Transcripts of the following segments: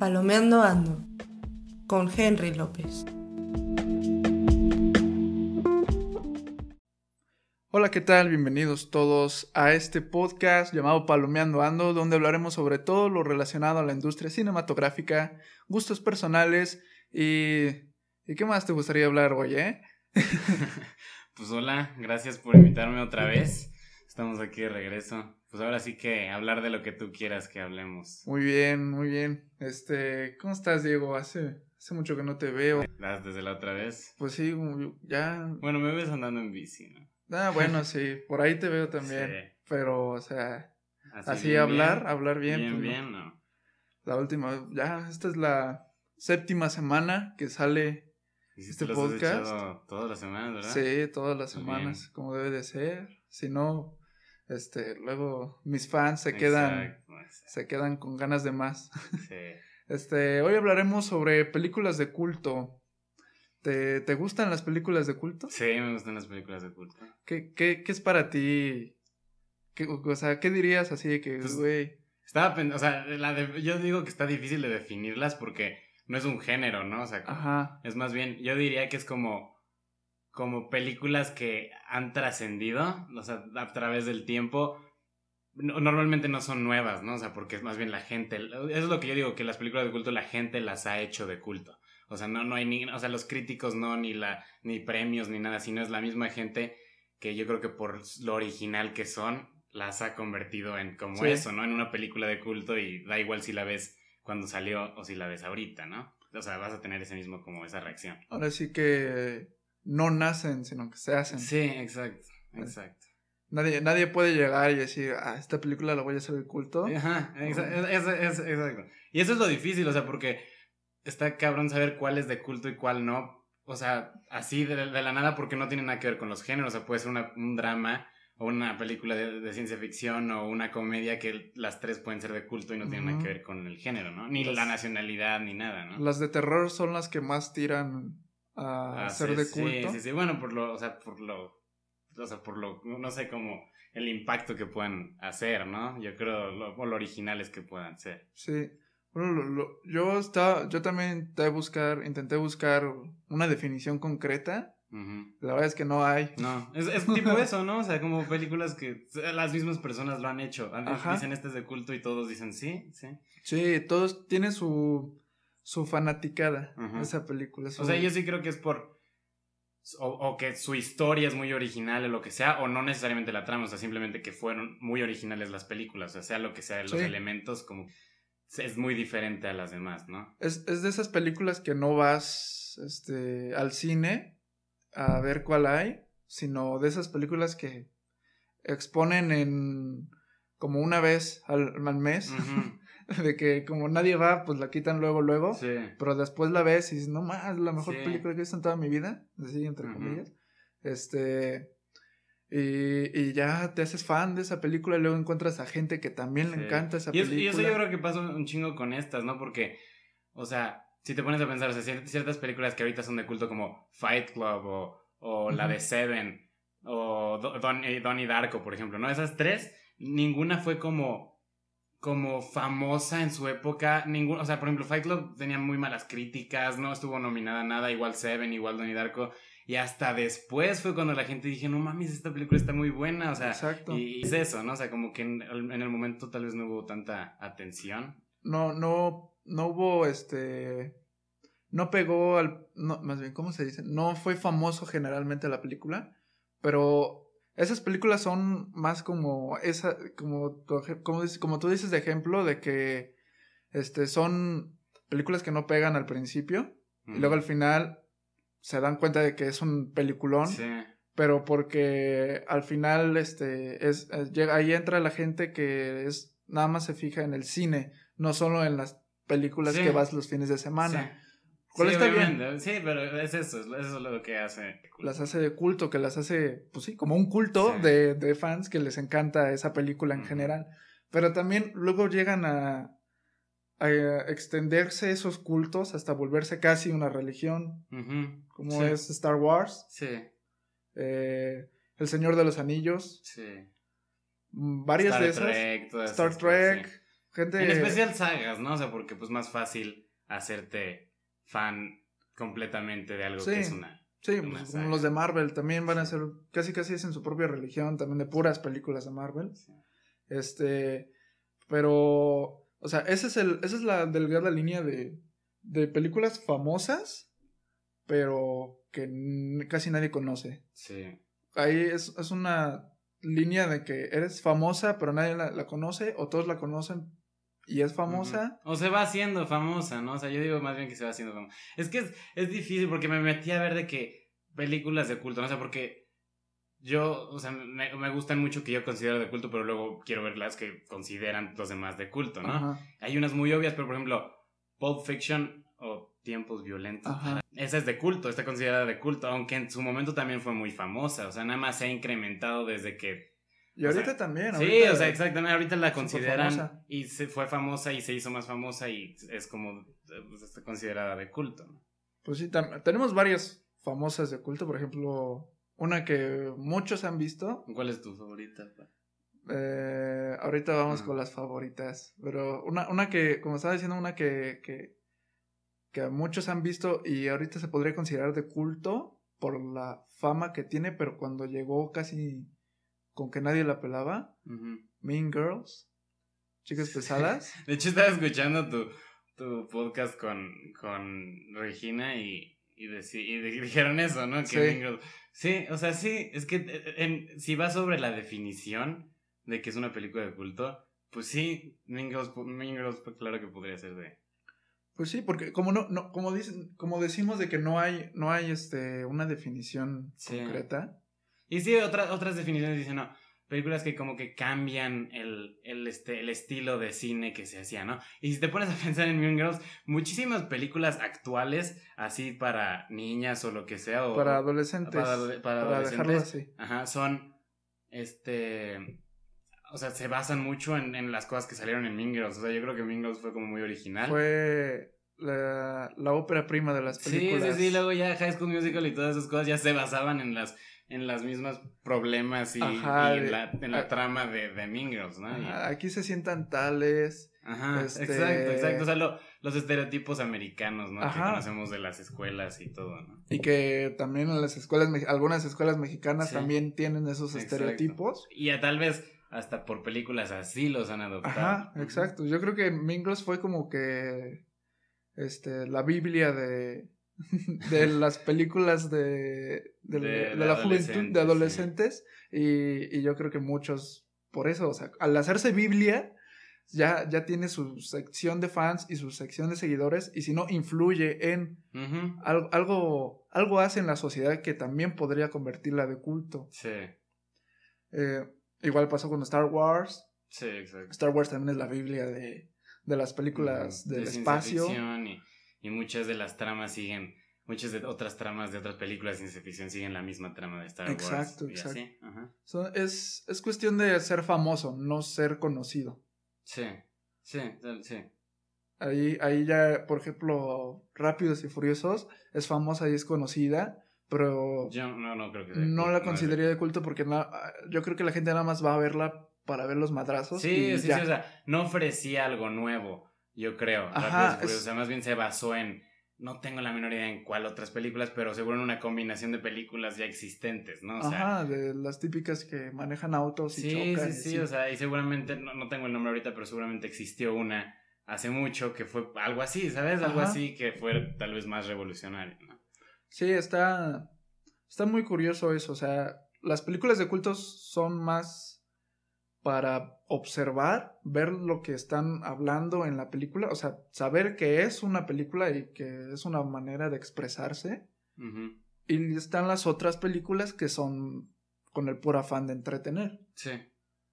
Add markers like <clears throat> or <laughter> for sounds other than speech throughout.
Palomeando Ando con Henry López. Hola, ¿qué tal? Bienvenidos todos a este podcast llamado Palomeando Ando, donde hablaremos sobre todo lo relacionado a la industria cinematográfica, gustos personales y... ¿Y qué más te gustaría hablar hoy, eh? <laughs> pues hola, gracias por invitarme otra vez. Estamos aquí de regreso. Pues ahora sí que hablar de lo que tú quieras que hablemos. Muy bien, muy bien. Este, ¿cómo estás, Diego? Hace, hace mucho que no te veo. ¿Desde la otra vez? Pues sí, ya. Bueno, me ves andando en bici, ¿no? Ah, bueno, sí, por ahí te veo también. Sí. Pero, o sea, así, hablar, hablar bien. Bien, pues, bien, ¿no? La última, ya, esta es la séptima semana que sale este podcast. todas las semanas, ¿verdad? Sí, todas las semanas, como debe de ser. Si no, este, luego mis fans se quedan, se quedan con ganas de más. <laughs> Sí. Este, hoy hablaremos sobre películas de culto. ¿Te, ¿Te, gustan las películas de culto? Sí, me gustan las películas de culto. ¿Qué, qué, qué es para ti? ¿Qué, o sea, ¿qué dirías así de que, pues, güey? estaba, o sea, la de, yo digo que está difícil de definirlas porque no es un género, ¿no? O sea, Ajá. es más bien, yo diría que es como como películas que han trascendido, o sea, a través del tiempo, normalmente no son nuevas, ¿no? O sea, porque es más bien la gente, eso es lo que yo digo, que las películas de culto la gente las ha hecho de culto. O sea, no, no hay ni, o sea, los críticos no, ni la, ni premios, ni nada, sino es la misma gente que yo creo que por lo original que son, las ha convertido en como eso, ¿no? En una película de culto y da igual si la ves cuando salió o si la ves ahorita, ¿no? O sea, vas a tener ese mismo como esa reacción. Ahora sí que no nacen, sino que se hacen. Sí, exacto, exacto. Nadie, nadie puede llegar y decir, ah, esta película la voy a hacer de culto. Ajá, exacto. Y eso es lo difícil, o sea, porque está cabrón saber cuál es de culto y cuál no. O sea, así de, la nada porque no tiene nada que ver con los géneros. O sea, puede ser un drama o una película de, ciencia ficción o una comedia que las tres pueden ser de culto y no tienen nada que ver con el género, ¿no? Ni la nacionalidad ni nada, ¿no? Las de terror son las que más tiran a ah, ser de culto. Sí, sí, sí, bueno, por lo, o sea, por lo, o sea, por lo, no sé cómo el impacto que puedan hacer, ¿no? Yo creo, lo, o lo originales que puedan ser. Sí. Bueno, yo estaba, yo también intenté buscar, intenté buscar una definición concreta. La verdad es que no hay. No, es, es <laughs> tipo eso, ¿no? O sea, como películas que las mismas personas lo han hecho. Dicen este es de culto y todos dicen sí, sí. Sí, todos tienen su, su fanaticada, esa película. O sea, yo sí creo que es por... O, que su historia es muy original o lo que sea, o no necesariamente la trama, o sea, simplemente que fueron muy originales las películas, o sea, sea lo que sea, los elementos como... Es muy diferente a las demás, ¿no? Es, es de esas películas que no vas este, al cine a ver cuál hay, sino de esas películas que exponen en como una vez al, al mes. <laughs> de que como nadie va, pues la quitan luego, luego. Sí. Pero después la ves y dices, no más, la mejor película que he visto en toda mi vida. Así, entre comillas. Este. Y, y, ya te haces fan de esa película y luego encuentras a gente que también le encanta esa película. Y eso yo creo que pasa un chingo con estas, ¿no? Porque, o sea, si te pones a pensar, o sea, ciertas películas que ahorita son de culto como Fight Club o, o la de Seven o Don, eh, Donnie Darko, por ejemplo, ¿no? Esas tres, ninguna fue como como famosa en su época. Ningún, o sea, por ejemplo, Fight Club tenía muy malas críticas, no estuvo nominada nada, igual Seven, igual Donnie Darko. Y hasta después fue cuando la gente dije, no mames, esta película está muy buena. O sea, Exacto. y es eso, ¿no? O sea, como que en, en, el momento tal vez no hubo tanta atención. No, no, no hubo este. No pegó al. No, más bien, ¿cómo se dice? No fue famoso generalmente la película, pero esas películas son más como esa, como, como, como tú dices de ejemplo, de que este, son películas que no pegan al principio y luego al final se dan cuenta de que es un peliculón. Pero porque al final este, es, llega, ahí entra la gente que es nada más se fija en el cine, no solo en las películas que vas los fines de semana sí, está bien. Sí, pero es eso, eso es lo que hace. Las hace de culto, que las hace, pues sí, como un culto de, de, fans que les encanta esa película en general. Pero también luego llegan a, a, extenderse esos cultos hasta volverse casi una religión, como es Star Wars. Sí. Eh, El Señor de los Anillos. Sí. Varias de esas. Trek, Star Trek. gente... En especial sagas, ¿no? O sea, porque pues más fácil hacerte fan completamente de algo que es una... Sí, pues, como los de Marvel también van a ser, casi casi es en su propia religión, también de puras películas de Marvel. Este, pero, o sea, ese es el, esa es la delgada línea de, de películas famosas, pero que casi nadie conoce. Sí. Ahí es, es una línea de que eres famosa, pero nadie la, conoce, o todos la conocen y es famosa. O se va haciendo famosa, ¿no? O sea, yo digo más bien que se va haciendo famosa. Es que es, es difícil porque me metí a ver de que películas de culto, ¿no? O sea, porque yo, o sea, me, me, gustan mucho que yo considero de culto, pero luego quiero ver las que consideran los demás de culto, ¿no? Hay unas muy obvias, pero por ejemplo, Pulp Fiction o Tiempos Violentos. Esa es de culto, está considerada de culto, aunque en su momento también fue muy famosa, o sea, nada más se ha incrementado desde que... Y ahorita también. sí, o sea, exactamente, ahorita la consideran y se fue famosa y se hizo más famosa y es como, pues, está considerada de culto. Pues sí, tenemos varias famosas de culto, por ejemplo, una que muchos han visto. ¿Cuál es tu favorita? Eh, ahorita vamos con las favoritas, pero una, una que, como estaba diciendo, una que, que que muchos han visto y ahorita se podría considerar de culto por la fama que tiene, pero cuando llegó casi con que nadie la pelaba, Mean Girls, Chicas Pesadas. <laughs> de hecho, estaba escuchando tu, tu podcast con, con Regina y, y, <laughs> dijeron eso, ¿no? Que sí. Mean Girls. Sí, o sea, sí, es que eh, en, si va sobre la definición de que es una película de culto, pues sí, Mean Girls, mean Girls pues claro que podría ser de, pues sí, porque como no, no, como dicen, como decimos de que no hay, no hay este una definición concreta. Y sí, otras otras definiciones dicen, no, películas que como que cambian el, el, este, el estilo de cine que se hacía, ¿no? Y si te pones a pensar en Mean Girls, muchísimas películas actuales, así para niñas o lo que sea, o para adolescentes, para, para, adolescentes, así. Ajá, son, este, o sea, se basan mucho en, en, las cosas que salieron en Mean Girls. O sea, yo creo que Mean Girls fue como muy original. Fue la, la ópera prima de las películas. Sí, sí, sí. Luego ya High School Musical y todas esas cosas ya se basaban en las en las mismas problemas y, en, la, en la trama de, de Mean Girls, ¿no? aquí se sientan tales. Ajá, este exacto, exacto. O sea, los estereotipos americanos, ¿no? Que conocemos de las escuelas y todo, ¿no? Y que también en las escuelas, algunas escuelas mexicanas también tienen esos estereotipos. Y a tal vez hasta por películas así los han adoptado. Ajá, exacto. Yo creo que Mingles fue como que este la Biblia de <laughs> de las películas de, de, la juventud, de adolescentes, y, y, yo creo que muchos, por eso, o sea, al hacerse Biblia, ya, ya tiene su sección de fans y su sección de seguidores, y si no, influye en algo, algo, algo hace en la sociedad que también podría convertirla de culto. Sí. Eh, Igual pasó con Star Wars. Sí, exacto. Star Wars también es la Biblia de, de las películas del espacio. Y, y, muchas de las tramas siguen, muchas de otras tramas de otras películas de ciencia ficción siguen la misma trama de Star Wars. Exacto, exacto. es, es cuestión de ser famoso, no ser conocido. Sí, sí, sí. Ahí, ahí ya, por ejemplo, Rápidos y Furiosos es famosa y es conocida, pero yo no, no creo que no la consideraría de culto porque yo creo que la gente nada más va a verla para ver los madrazos. Sí, sí, sí, o sea, no ofrecía algo nuevo, yo creo. Ajá, o sea, más bien se basó en, no tengo la menor idea en cuál otras películas, pero seguro en una combinación de películas ya existentes, ¿no? O sea, de las típicas que manejan autos y sí, chocan. Sí, sí, sí, o sea, y seguramente, no, no tengo el nombre ahorita, pero seguramente existió una hace mucho que fue algo así, ¿sabes? Algo así que fue tal vez más revolucionario, ¿no? Sí, está, está muy curioso eso. O sea, las películas de cultos son más para observar, ver lo que están hablando en la película, o sea, saber que es una película y que es una manera de expresarse. Y están las otras películas que son con el puro afán de entretener. Sí,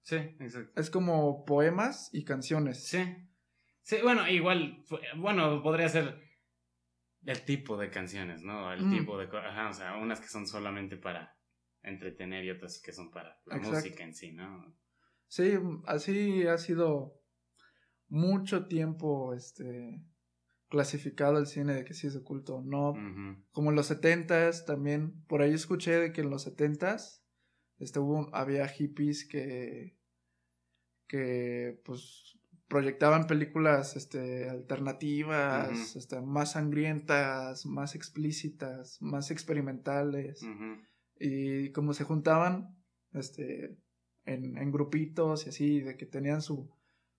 sí, exacto. Es como poemas y canciones. Sí. Sí, bueno, igual, bueno, podría ser el tipo de canciones, ¿no? El mm. tipo de... Ajá, o sea, unas que son solamente para entretener y otras que son para la música en sí, ¿no? Sí, así ha sido mucho tiempo, este clasificado el cine de que sí es de culto no. Como en los setentas también, por ahí escuché de que en los setentas este, hubo, había hippies que, que pues proyectaban películas este, alternativas, este, más sangrientas, más explícitas, más experimentales. Y como se juntaban este, en, en, grupitos y así, de que tenían su,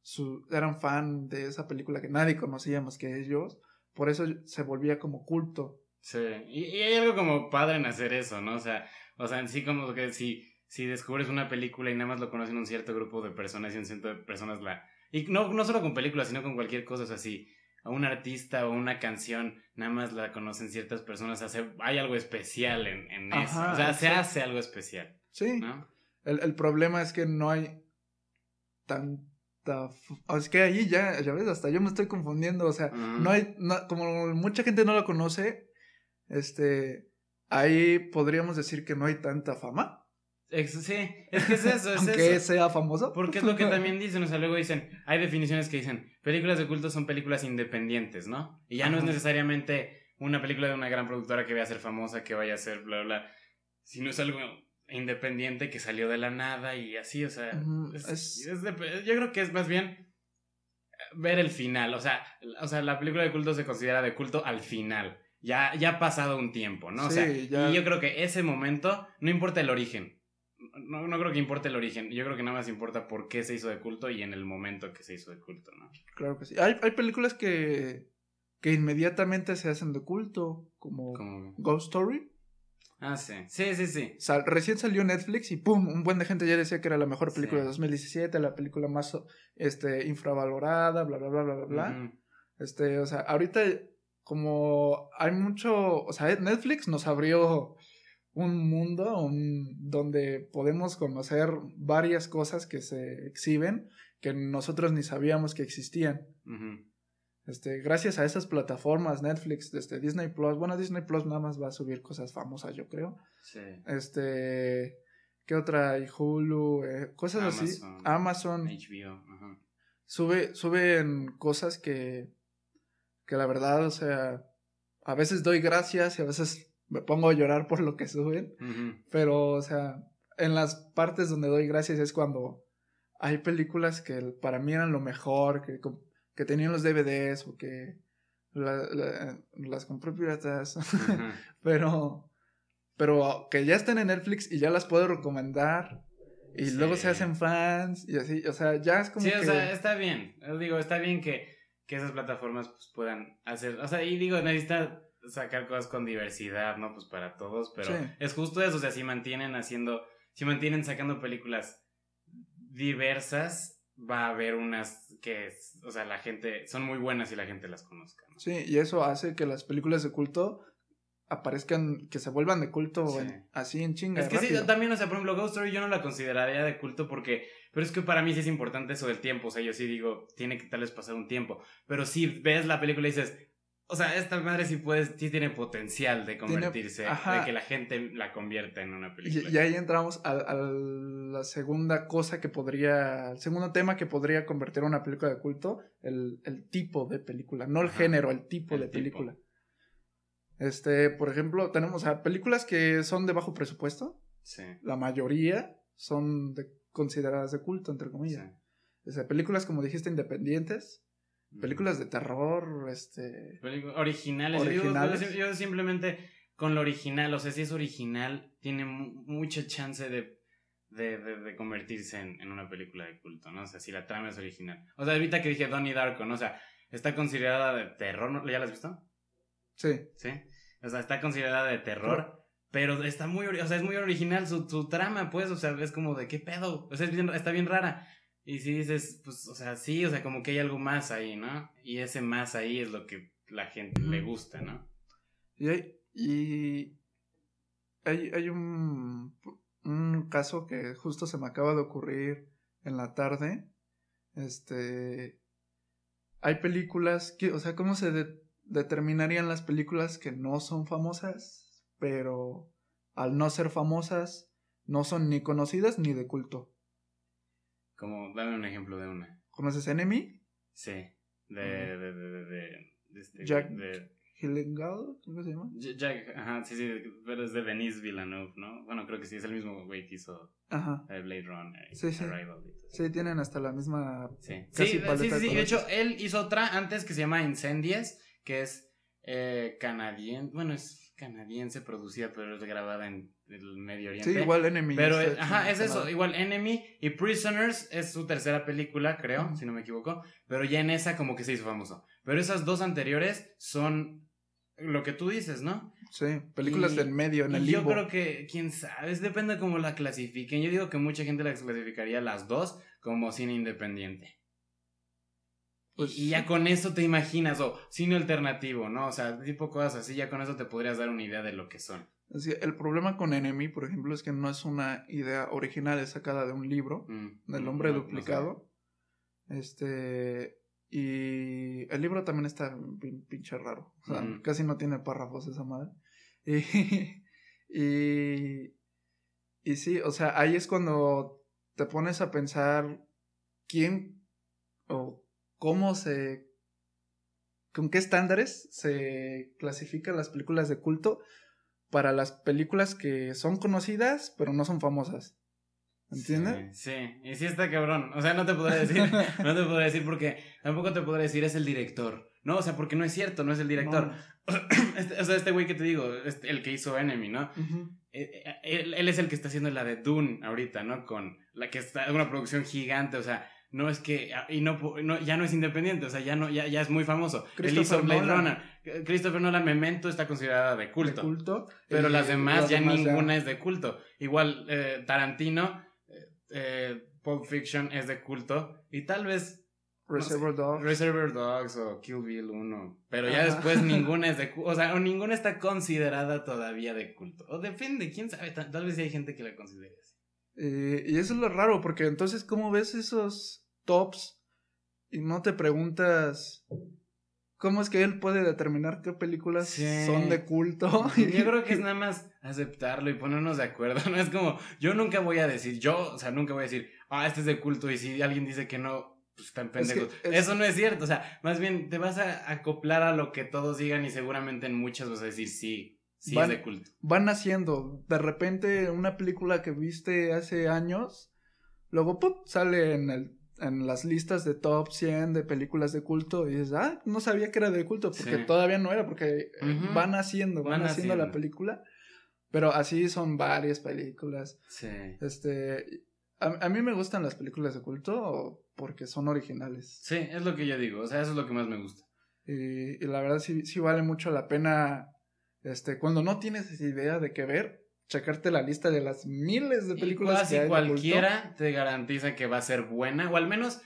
su... eran fan de esa película que nadie conocía más que ellos, por eso se volvía como culto. Sí, y, y hay algo como padre en hacer eso, ¿no? O sea, o sea, en sí como que si, si descubres una película y nada más lo conocen un cierto grupo de personas y un cierto de personas la y no, no solo con películas, sino con cualquier cosa, o sea, si a un artista o una canción nada más la conocen ciertas personas, hace, hay algo especial en, en eso. O sea, se hace algo especial. Sí. El, el, problema es que no hay tanta... Es que ahí ya, ya ves, hasta yo me estoy confundiendo, o sea, no hay, como mucha gente no lo conoce, este, ahí podríamos decir que no hay tanta fama. Sí, es que es eso, es <laughs> Aunque sea famoso. Porque es lo que también dicen, o sea, luego dicen, hay definiciones que dicen, películas de culto son películas independientes, ¿no? Y ya no es necesariamente una película de una gran productora que vaya a ser famosa, que vaya a ser bla, bla, bla, sino es algo independiente que salió de la nada y así, o sea, yo creo que es más bien ver el final, o sea, o sea, la película de culto se considera de culto al final. Ya, ya ha pasado un tiempo, ¿no? o sea, y yo creo que ese momento, no importa el origen, no, no creo que importe el origen. Yo creo que nada más importa por qué se hizo de culto y en el momento que se hizo de culto, ¿no? Claro que sí. Hay, hay películas que, que inmediatamente se hacen de culto, como Ghost Story. Ah, sí. Sí, sí, sí. recién salió Netflix y pum, un buen de gente ya decía que era la mejor película de 2017, la película más este infravalorada, bla bla bla bla bla. Este, o sea, ahorita como hay mucho, o sea, Netflix nos abrió un mundo donde podemos conocer varias cosas que se exhiben que nosotros ni sabíamos que existían. Este, gracias a esas plataformas, Netflix, desde Disney Plus, bueno, Disney Plus nada más va a subir cosas famosas, yo creo. Sí. Este, ¿qué otra? Y Hulu, eh, cosas así. Amazon. HBO. Sube, suben cosas que, que la verdad, o sea, a veces doy gracias y a veces me pongo a llorar por lo que suben. Pero, o sea, en las partes donde doy gracias es cuando hay películas que para mí eran lo mejor, que, que tenían los DVDs o que las compré piratas. <laughs> pero, pero que ya estén en Netflix y ya las puedo recomendar. Y luego se hacen fans y así, o sea, ya es como. Sí, o sea, está bien. Digo, está bien que, que esas plataformas pues, puedan hacer. O sea, y digo, necesita sacar cosas con diversidad, ¿no? Pues para todos, pero es justo eso, o sea, si mantienen haciendo, si mantienen sacando películas diversas, va a haber unas que, o sea, la gente, son muy buenas y la gente las conozca. ¿no? Sí, y eso hace que las películas de culto aparezcan, que se vuelvan de culto así en chinga. Es que sí, también, o sea, por ejemplo, Ghost Story yo no la consideraría de culto porque, pero es que para mí sí es importante eso del tiempo, o sea, yo sí digo, tiene que tal vez pasar un tiempo, pero si ves la película y dices, o sea, esta madre sí puede, sí tiene potencial de convertirse, de que la gente la convierta en una película. Y, ahí entramos a, la segunda cosa que podría, el segundo tema que podría convertir a una película de culto, el, tipo de película, no el género, el tipo de película. Este, por ejemplo, tenemos a películas que son de bajo presupuesto. Sí. La mayoría son consideradas de culto, entre comillas. Sí. películas, como dijiste, independientes películas de terror, este... originales. originales. Yo, simplemente con lo original, o sea, si es original, tiene mucha chance de, de, de, convertirse en, en, una película de culto, ¿no? O sea, si la trama es original. O sea, ahorita que dije Donnie Darko, ¿no? O sea, está considerada de terror, ¿no? ¿ya la has visto? Sí. Sí. O sea, está considerada de terror. Pero está muy, o sea, es muy original su, su trama, pues, o sea, es como de qué pedo, o sea, es bien, está bien rara. Y si dices, pues, o sea, sí, o sea, como que hay algo más ahí, ¿no? Y ese más ahí es lo que la gente le gusta, ¿no? Y hay, y hay, hay un, un caso que justo se me acaba de ocurrir en la tarde. Este, hay películas que, o sea, ¿cómo se determinarían las películas que no son famosas, pero al no ser famosas, no son ni conocidas ni de culto? Como, dame un ejemplo de una. ¿Conoces Enemy? Sí. De, de, de, de, este, Jack, Gyllenhaal, ¿cómo se llama? Jack, ajá, sí, sí, pero es de Denis Villeneuve, ¿no? Bueno, creo que sí, es el mismo güey que hizo ajá. Blade Runner sí, sí. Sí, tienen hasta la misma... Sí, sí, sí, sí, sí, de hecho, él hizo otra antes que se llama Incendies, que es eh, canadiense, bueno, es canadiense producida, pero es grabada en el Medio Oriente. Sí, igual Enemy. Pero, ajá, es eso, igual Enemy y Prisoners es su tercera película, creo, si no me equivoco, pero ya en esa como que se hizo famoso. Pero esas dos anteriores son lo que tú dices, ¿no? Sí, películas del medio, en el Yo creo que, quién sabe, depende de cómo la clasifiquen. Yo digo que mucha gente la clasificaría las dos como cine independiente. Pues, y ya con eso te imaginas, o cine alternativo, ¿no? O sea, tipo cosas así, ya con eso te podrías dar una idea de lo que son. el problema con Enemy, por ejemplo, es que no es una idea original, es sacada de un libro, mm, del hombre duplicado. Este. Y el libro también está pinche raro. O sea, casi no tiene párrafos esa madre. <laughs> Y, y, y sí, o sea, ahí es cuando te pones a pensar quién o cómo se... con qué estándares se clasifican las películas de culto para las películas que son conocidas pero no son famosas. ¿Entiendes? Sí, y sí está cabrón. O sea, no te podré decir, <laughs> no te podré decir porque tampoco te podré decir es el director. No, o sea, porque no es cierto, no es el director. <clears throat> Este, o sea, este güey que te digo, este, el que hizo Enemy, ¿no? Eh, eh, él, él, es el que está haciendo la de Dune ahorita, ¿no? Con la que está, una producción gigante, o sea, no es que ah, y no, no, ya no es independiente, o sea, ya no ya, ya es muy famoso. Él hizo Blade Runner. Christopher Nolan Memento está considerada de culto. De culto. Pero las demás ya ninguna es de culto. Igual eh, Tarantino eh, eh, Pulp Fiction es de culto y tal vez Reservoir Dogs. Reservoir Dogs o Kill Bill 1. Pero ya después <laughs> ninguna es de culto. O sea, o ninguna está considerada todavía de culto. O depende, quién sabe. Tal, vez hay gente que la considere así. Y eso es lo raro, porque entonces, ¿cómo ves esos tops y no te preguntas cómo es que él puede determinar qué películas son de culto. <laughs> Yo creo que es <laughs> nada más aceptarlo y ponernos de acuerdo. No es como, yo nunca voy a decir, yo, o sea, nunca voy a decir, ah, este es de culto y si alguien dice que no, pues están pendejos. Eso no es cierto, o sea, más bien te vas a acoplar a lo que todos digan y seguramente en muchas vas a decir sí. Sí, es de culto. Van haciendo, de repente, una película que viste hace años, luego ¡pum! sale en el en las listas de top 100 de películas de culto y dices, ah, no sabía que era de culto, porque todavía no era, porque eh, van haciendo, van, haciendo, la película, pero así son varias películas. Sí. Este, a, mí me gustan las películas de culto porque son originales. Sí, es lo que yo digo, o sea, eso es lo que más me gusta. Y, y la verdad sí, sí vale mucho la pena, este, cuando no tienes idea de qué ver, checarte la lista de las miles de películas que hay cualquiera te garantiza que va a ser buena o al menos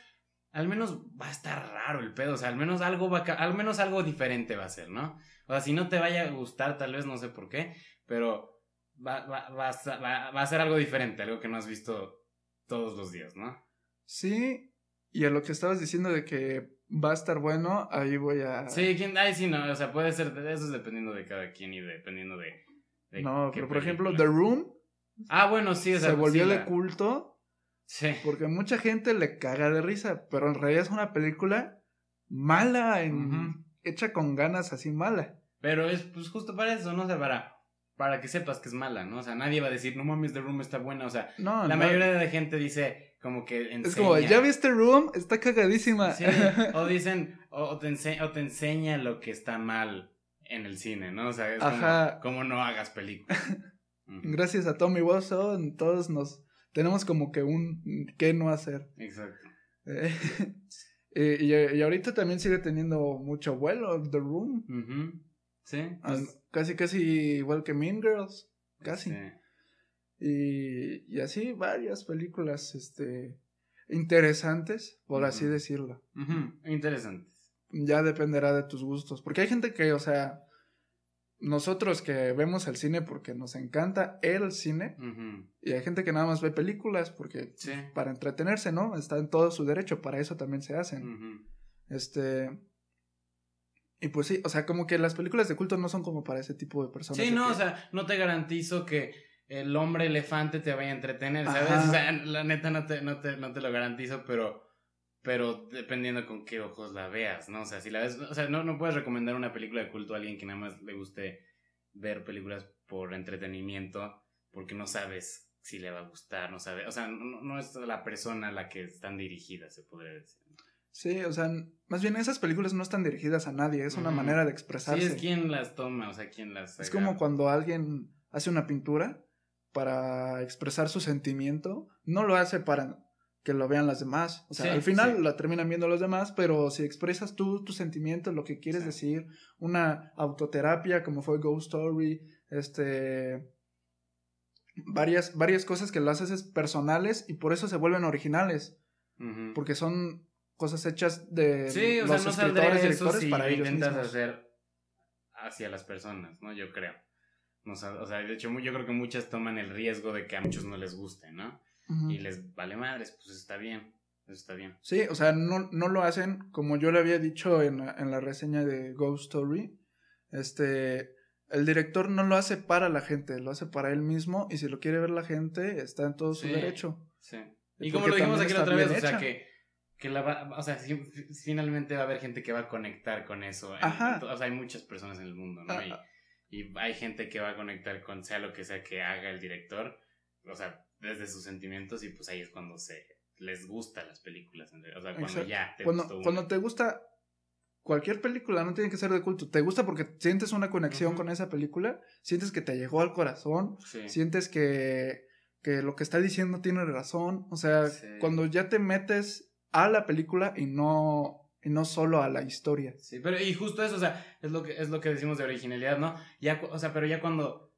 al menos va a estar raro el pedo, o sea, al menos algo va al menos algo diferente va a ser, ¿no? O sea, si no te vaya a gustar, tal vez no sé por qué, pero va, va, va, va a ser algo diferente, algo que no has visto todos los días, ¿no? Sí, y a lo que estabas diciendo de que va a estar bueno, ahí voy a... Sí, ¿quién? Ay, sí, no, o sea, puede ser, eso es dependiendo de cada quien y dependiendo de no, pero por ejemplo, The Room. Ah, bueno, sí, Se volvió de culto. Sí. Porque mucha gente le caga de risa, pero en realidad es una película mala, en, hecha con ganas así mala. Pero es pues justo para eso, ¿no? O sea, para, para que sepas que es mala, ¿no? O sea, nadie va a decir, no mames, The Room está buena. O sea, no, la mayoría de gente dice como que enseña. Es como, ¿ya viste Room? Está cagadísima. Sí, o dicen, o, te o te enseña lo que está mal en el cine, ¿no? O sea, es como, no hagas películas. <laughs> Gracias a Tommy Wiseau, todos nos tenemos como que un qué no hacer. Exacto. <laughs> Eh, y, ahorita también sigue teniendo mucho vuelo The Room. Sí. Pues casi, casi igual que Mean Girls. Casi. Sí. Y, y así varias películas, este, interesantes, por así decirlo. Interesantes ya dependerá de tus gustos. Porque hay gente que, o sea, nosotros que vemos el cine porque nos encanta el cine, y hay gente que nada más ve películas porque para entretenerse, ¿no? Está en todo su derecho, para eso también se hacen. Este. Y pues sí, o sea, como que las películas de culto no son como para ese tipo de personas. Sí, no, o sea, no te garantizo que el hombre elefante te vaya a entretener, ¿sabes? O sea, la neta no te, no te, no te lo garantizo, pero pero dependiendo con qué ojos la veas, ¿no? O sea, si la ves, o sea, no, no puedes recomendar una película de culto a alguien que nada más le guste ver películas por entretenimiento, porque no sabes si le va a gustar, no sabe, o sea, no, no es la persona a la que están dirigidas, se podría decir. Sí, o sea, más bien esas películas no están dirigidas a nadie, es una manera de expresarse. Sí, es quien las toma, o sea, quien las... Es como cuando alguien hace una pintura para expresar su sentimiento, no lo hace para que lo vean las demás. O sea, al final la terminan viendo los demás, pero si expresas tú tus sentimientos, lo que quieres decir, una autoterapia como fue Ghost Story, este varias varias cosas que lo haces personales y por eso se vuelven originales. Porque son cosas hechas de sí, o los sea, no escritores y directores si para ellos intentas hacer hacia las personas, ¿no? Yo creo. O sea, de hecho yo creo que muchas toman el riesgo de que a muchos no les guste, ¿no? y les vale madres, pues está bien. Está bien. Sí, o sea, no, no lo hacen como yo le había dicho en, en la reseña de Ghost Story. Este, el director no lo hace para la gente, lo hace para él mismo y si lo quiere ver la gente está en todo su derecho. Sí. Y como lo dijimos aquí la otra vez, o sea, que, que la va, o sea, finalmente va a haber gente que va a conectar con eso. Ajá. o sea, hay muchas personas en el mundo, ¿no? Y, y, hay gente que va a conectar con sea lo que sea que haga el director. O sea, desde sus sentimientos y pues ahí es cuando se les gusta las películas. O sea, cuando ya te cuando, cuando te gusta cualquier película, no tiene que ser de culto, te gusta porque sientes una conexión con esa película, sientes que te llegó al corazón, sientes que, que lo que está diciendo tiene razón, o sea, cuando ya te metes a la película y no y no solo a la historia. Sí, pero y justo eso, o sea, es lo que es lo que decimos de originalidad, ¿no? Ya, o sea, pero ya cuando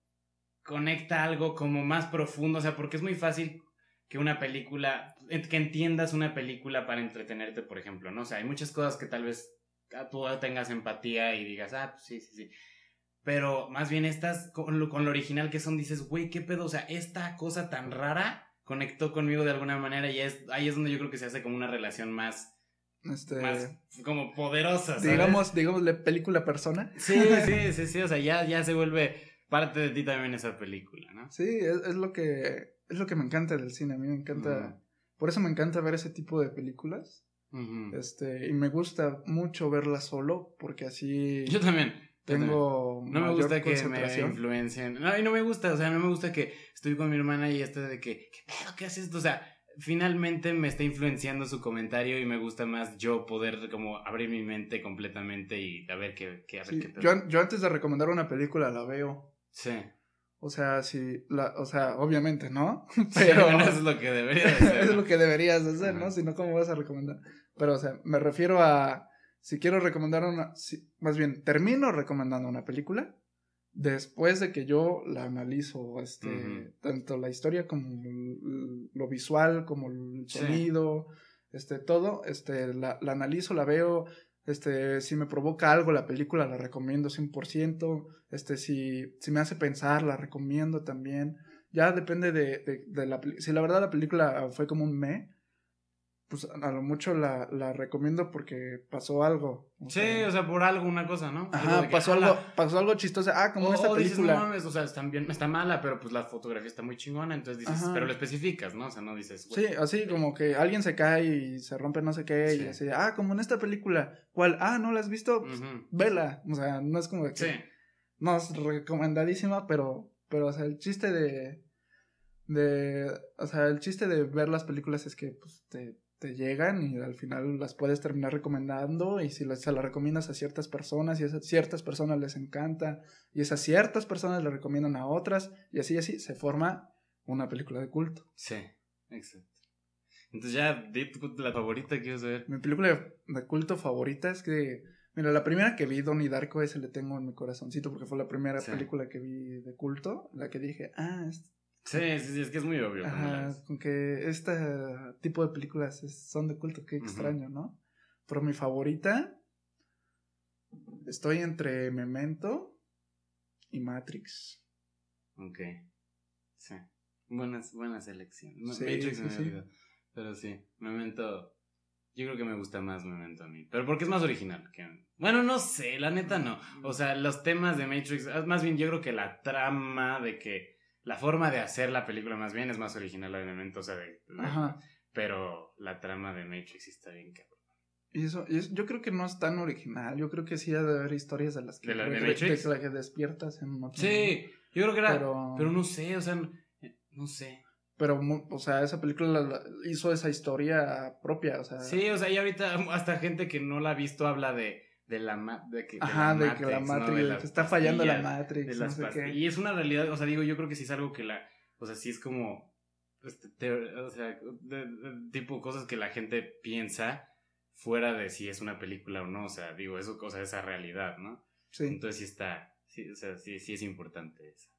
conecta algo como más profundo, o sea, porque es muy fácil que una película, que entiendas una película para entretenerte, por ejemplo, ¿no? O sea, hay muchas cosas que tal vez tú tengas empatía y digas, ah, pues sí, sí, sí. Pero más bien estas, con lo, con lo original que son, dices, güey, ¿qué pedo? O sea, esta cosa tan rara conectó conmigo de alguna manera y es, ahí es donde yo creo que se hace como una relación más... Este, más como poderosa. ¿sabes? Digamos, digámosle película persona. Sí, sí, sí, sí, o sea, ya, ya se vuelve parte de ti también esa película, ¿no? Sí, es, lo que es lo que me encanta del cine, a mí me encanta, por eso me encanta ver ese tipo de películas. Este, y me gusta mucho verlas solo porque así Yo también. Tengo no me gusta que me influencien. No, y no me gusta, o sea, no me gusta que estoy con mi hermana y esto de que ¿qué pedo? ¿Qué haces esto? O sea, finalmente me está influenciando su comentario y me gusta más yo poder como abrir mi mente completamente y a ver qué, qué, a ver qué yo, yo antes de recomendar una película la veo Sí. O sea, si, la, o sea, obviamente, ¿no? <laughs> Pero eso es lo que deberías <laughs> hacer. es lo que deberías hacer, ¿no? Si no, ¿cómo vas a recomendar? Pero, o sea, me refiero a, si quiero recomendar una, más bien, termino recomendando una película después de que yo la analizo, este, tanto la historia como lo visual, como el sonido, este, todo, este, la, la analizo, la veo, este, si me provoca algo la película, la recomiendo 100%. Este, si, si me hace pensar, la recomiendo también. Ya depende de, de, de la Si la verdad la película fue como un me, pues a lo mucho la, la recomiendo porque pasó algo. sí, o sea, por algo, una cosa, ¿no? Ajá, pasó, algo, pasó algo chistoso. Ah, como esta película. no mames, o sea, está, bien, está mala, pero pues la fotografía está muy chingona, entonces dices, pero lo especificas, ¿no? O sea, no dices. Sí, así como que alguien se cae y se rompe no sé qué, y así, ah, como en esta película, ¿cuál? Ah, ¿no la has visto? Pues, vela. O sea, no es como que. Sí. No es recomendadísima, pero, pero, o sea, el chiste de. De. O sea, el chiste de ver las películas es que, pues, te te llegan y al final las puedes terminar recomendando y si se las recomiendas a ciertas personas y a esas ciertas personas les encanta y esas ciertas personas le recomiendan a otras y así y así se forma una película de culto. Sí, exacto. Entonces ya, la favorita quiero saber. Mi película de culto favorita es que, mira, la primera que vi, Donnie Darko, ese le tengo en mi corazoncito porque fue la primera película que vi de culto, la que dije, ah, Sí, sí, sí, es que es muy obvio. Ajá, con que este tipo de películas son de culto, qué extraño, ¿no? Pero mi favorita, estoy entre Memento y Matrix. Ok, sí. Buenas, buenas elecciones. Matrix sí, sí. Pero sí, Memento, yo creo que me gusta más Memento a mí. Pero porque es más original. Que... Bueno, no sé, la neta no. O sea, los temas de Matrix, más bien yo creo que la trama de que la forma de hacer la película más bien es más original obviamente, o sea, de, Pero la trama de Matrix está bien cabrón. Y eso, yo creo que no es tan original. Yo creo que sí ha de haber historias de las que, ¿De la, de de que despiertas en Sí, yo creo que era. Pero, pero no sé, o sea, no sé. Pero, o sea, esa película hizo esa historia propia, o sea. Sí, o sea, y ahorita hasta gente que no la ha visto habla de, de la, de que, Ajá, de, que la Matrix, está fallando la Matrix. Y es una realidad, o sea, digo, yo creo que sí es algo que la, o sea, sí es como, este, o sea, tipo cosas que la gente piensa fuera de si es una película o no, o sea, digo, eso, o sea, esa realidad, ¿no? Sí. Entonces sí está, sí, o sea, sí, sí es importante eso.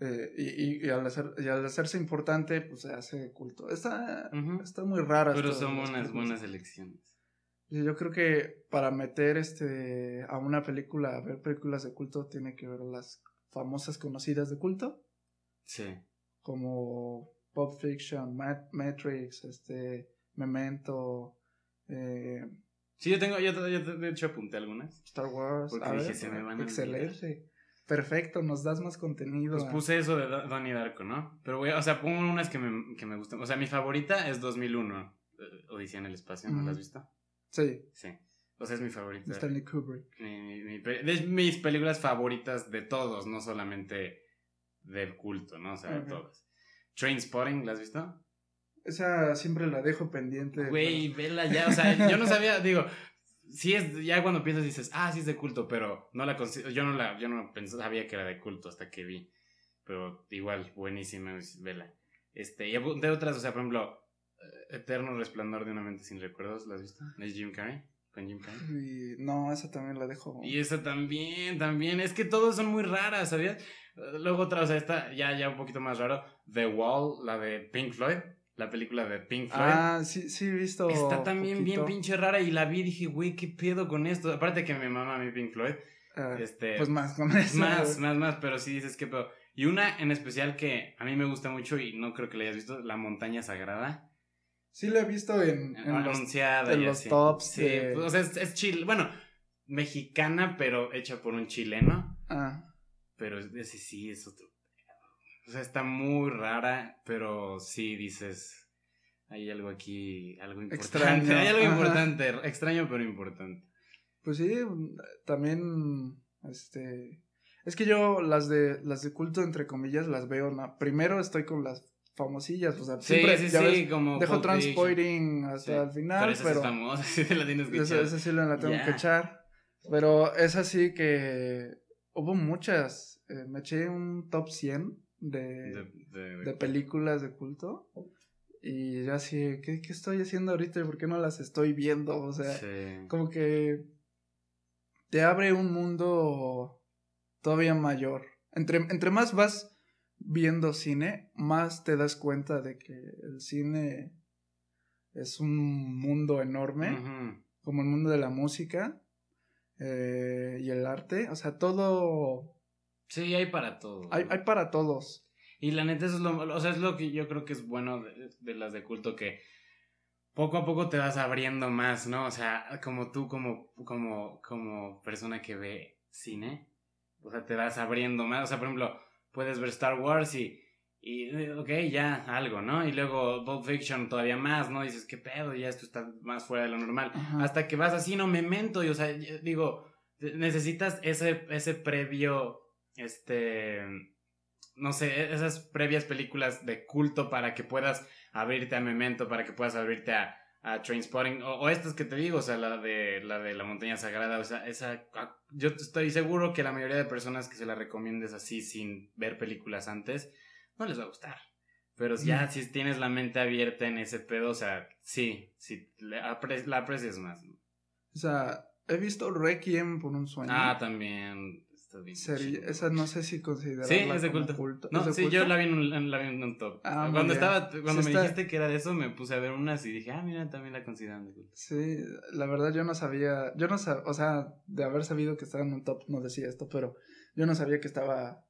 Eh, y, y, al hacer, y, al hacerse importante, pues se hace culto. Está, está muy rara. Pero son unas buenas elecciones. Yo creo que para meter este a una película, a ver películas de culto, tiene que ver las famosas conocidas de culto. Sí. Como Pop Fiction, Matrix, este, Memento. Eh, sí, yo tengo, yo, de hecho apunté algunas. Star Wars. Porque dije, se me van a Excelente. Perfecto, nos das más contenido. Pues puse eso de Donnie Darko, ¿no? Pero voy a, o sea, pongo unas que me, que me gustan. O sea, mi favorita es 2001, eh, Odisea en el espacio, ¿no la has visto? Sí. Sí. O sea, es mi favorita. Stanley Kubrick. Mi, de mis películas favoritas de todos, no solamente del culto, ¿no? O sea, de todas. Trainspotting, ¿la has visto? Esa siempre la dejo pendiente. Güey, vela ya. O sea, <laughs> yo no sabía, digo, sí es, ya cuando piensas dices, ah, sí es de culto, pero no la yo no la, yo no pensaba, sabía que era de culto hasta que vi. Pero igual, buenísima, vela. Este, y de otras, o sea, por ejemplo, Eterno Resplandor de una mente sin recuerdos, ¿la has visto? ¿Es Jim Carrey? ¿Con Jim Carrey? no, esa también la dejo. Y esa también, también. Es que todos son muy raras, ¿sabías? Luego otra, o sea, esta ya, ya un poquito más raro. The Wall, la de Pink Floyd la película de Pink Floyd. Ah, sí, sí, he visto. Está también bien pinche rara y la vi y dije, güey, ¿qué pedo con esto? Aparte que mi mamá a mí Pink Floyd. Ah, este, pues más con eso. Más, más, más, pero sí dices, ¿qué pedo? Y una en especial que a mí me gusta mucho y no creo que la hayas visto, La Montaña Sagrada. Sí la he visto en, en anunciada los, tops. Sí, pues, o sea, es, es chile, bueno, mexicana, pero hecha por un chileno. Ah. Pero ese sí es otro o sea, está muy rara, pero sí dices, hay algo aquí, algo importante. Extraño. <laughs> Hay algo importante, extraño pero importante. Pues sí, también, este, es que yo las de, las de culto, entre comillas, las veo, primero estoy con las famosillas, o sea, siempre, sí, sí, como dejo Transporting hasta el final, pero... Esa es famosa, <laughs> sí la tienes que echar. Esa sí la tengo que echar, pero es así que hubo muchas, eh, me eché un top 100 de, de, películas de culto. Y ya así, ¿qué, ¿qué, estoy haciendo ahorita y por qué no las estoy viendo? O sea, como que te abre un mundo todavía mayor. Entre, entre más vas viendo cine, más te das cuenta de que el cine es un mundo enorme, como el mundo de la música eh, y el arte. O sea, todo Sí, hay para todo. Hay, hay para todos. Y la neta, eso es lo, o sea, es lo que yo creo que es bueno de, las de culto, que poco a poco te vas abriendo más, ¿no? O sea, como tú, como, como, como persona que ve cine, o sea, te vas abriendo más. O sea, por ejemplo, puedes ver Star Wars y, y ok, ya, algo, ¿no? Y luego Pulp Fiction todavía más, ¿no? dices, ¿qué pedo? Ya esto está más fuera de lo normal. Hasta que vas así, no, me mento, y, o sea, digo, necesitas ese, ese previo este, no sé, e-, esas previas películas de culto para que puedas abrirte a Memento, para que puedas abrirte a, a Trainspotting, o, estas que te digo, o sea, la de, la de la montaña sagrada, o sea, esa, ah, yo estoy seguro que la mayoría de personas que se la recomiendes así sin ver películas antes, no les va a gustar. Pero ya mm. si tienes la mente abierta en ese pedo, o sea, sí, sí, la, aprecias más. O sea, he visto Requiem por un sueño. Ah, también esa no sé si considerarla sí, es de culto. No, sí, yo la vi, en un, la vi en un top. Ah, cuando estaba, cuando me dijiste que era de eso, me puse a ver unas y dije, ah, mira, también la consideran de culto. Sí, la verdad yo no sabía, yo no sabía, o sea, de haber sabido que estaba en un top no decía esto, pero yo no sabía que estaba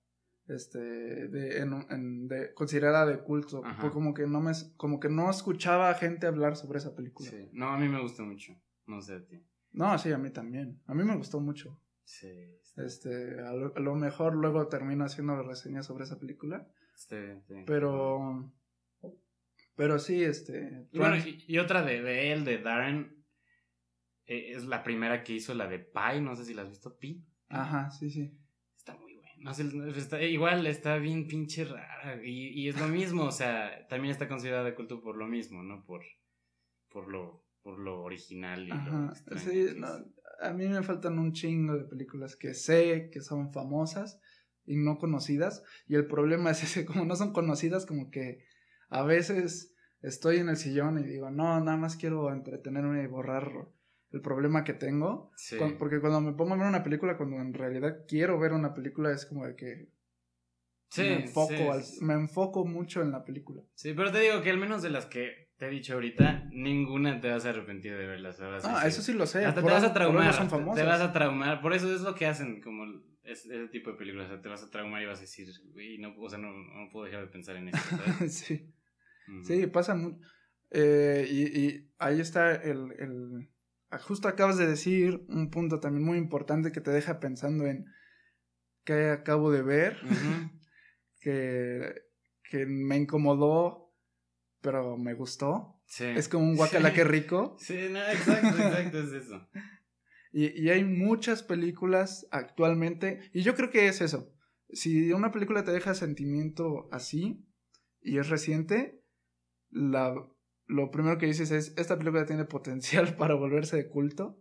este de, en, de considerada de culto. Fue como que no me como que no escuchaba a gente hablar sobre esa película. Sí. no a mí me gusta mucho. No sé a ti. No sí a mí también. A mí me gustó mucho. Sí este, a lo, mejor luego termino haciendo reseñas sobre esa película. Sí, sí. Pero, Pero sí, este. Bueno, y, otra de, de, él, de Darren, eh, es la primera que hizo, la de Pi, no sé si la has visto, Pi. Ajá, sí, sí. Está muy buena. No sé, está, igual está bien pinche rara. Y, y, es lo mismo, o sea, también está considerada de culto por lo mismo, ¿no? Por, por lo por lo original y Ajá, sí, no, a mí me faltan un chingo de películas que sé que son famosas y no conocidas y el problema es ese <laughs> como no son conocidas como que a veces estoy en el sillón y digo no nada más quiero entretenerme y borrar el problema que tengo porque cuando me pongo a ver una película cuando en realidad quiero ver una película es como de que me enfoco me enfoco mucho en la película. Sí pero te digo que al menos de las que te he dicho ahorita, ninguna te vas a arrepentir de verlas. ah, eso sí lo sé. Hasta te vas a traumar. te vas a traumar. Por eso es lo que hacen como ese tipo de películas. O sea, te vas a traumar y vas a decir, güey, no, o sea, no, no, puedo dejar de pensar en eso. <laughs> sí. Sí, pasa mucho. Eh, y, y, ahí está el, el... Justo acabas de decir un punto también muy importante que te deja pensando en qué acabo de ver. <laughs> que, que me incomodó pero me gustó. Sí. Es como un guacala que rico. Sí, no, exacto, exacto, es eso. <laughs> Y, y hay muchas películas actualmente, y yo creo que es eso. Si una película te deja sentimiento así y es reciente, la, lo primero que dices es, esta película tiene potencial <laughs> para volverse de culto.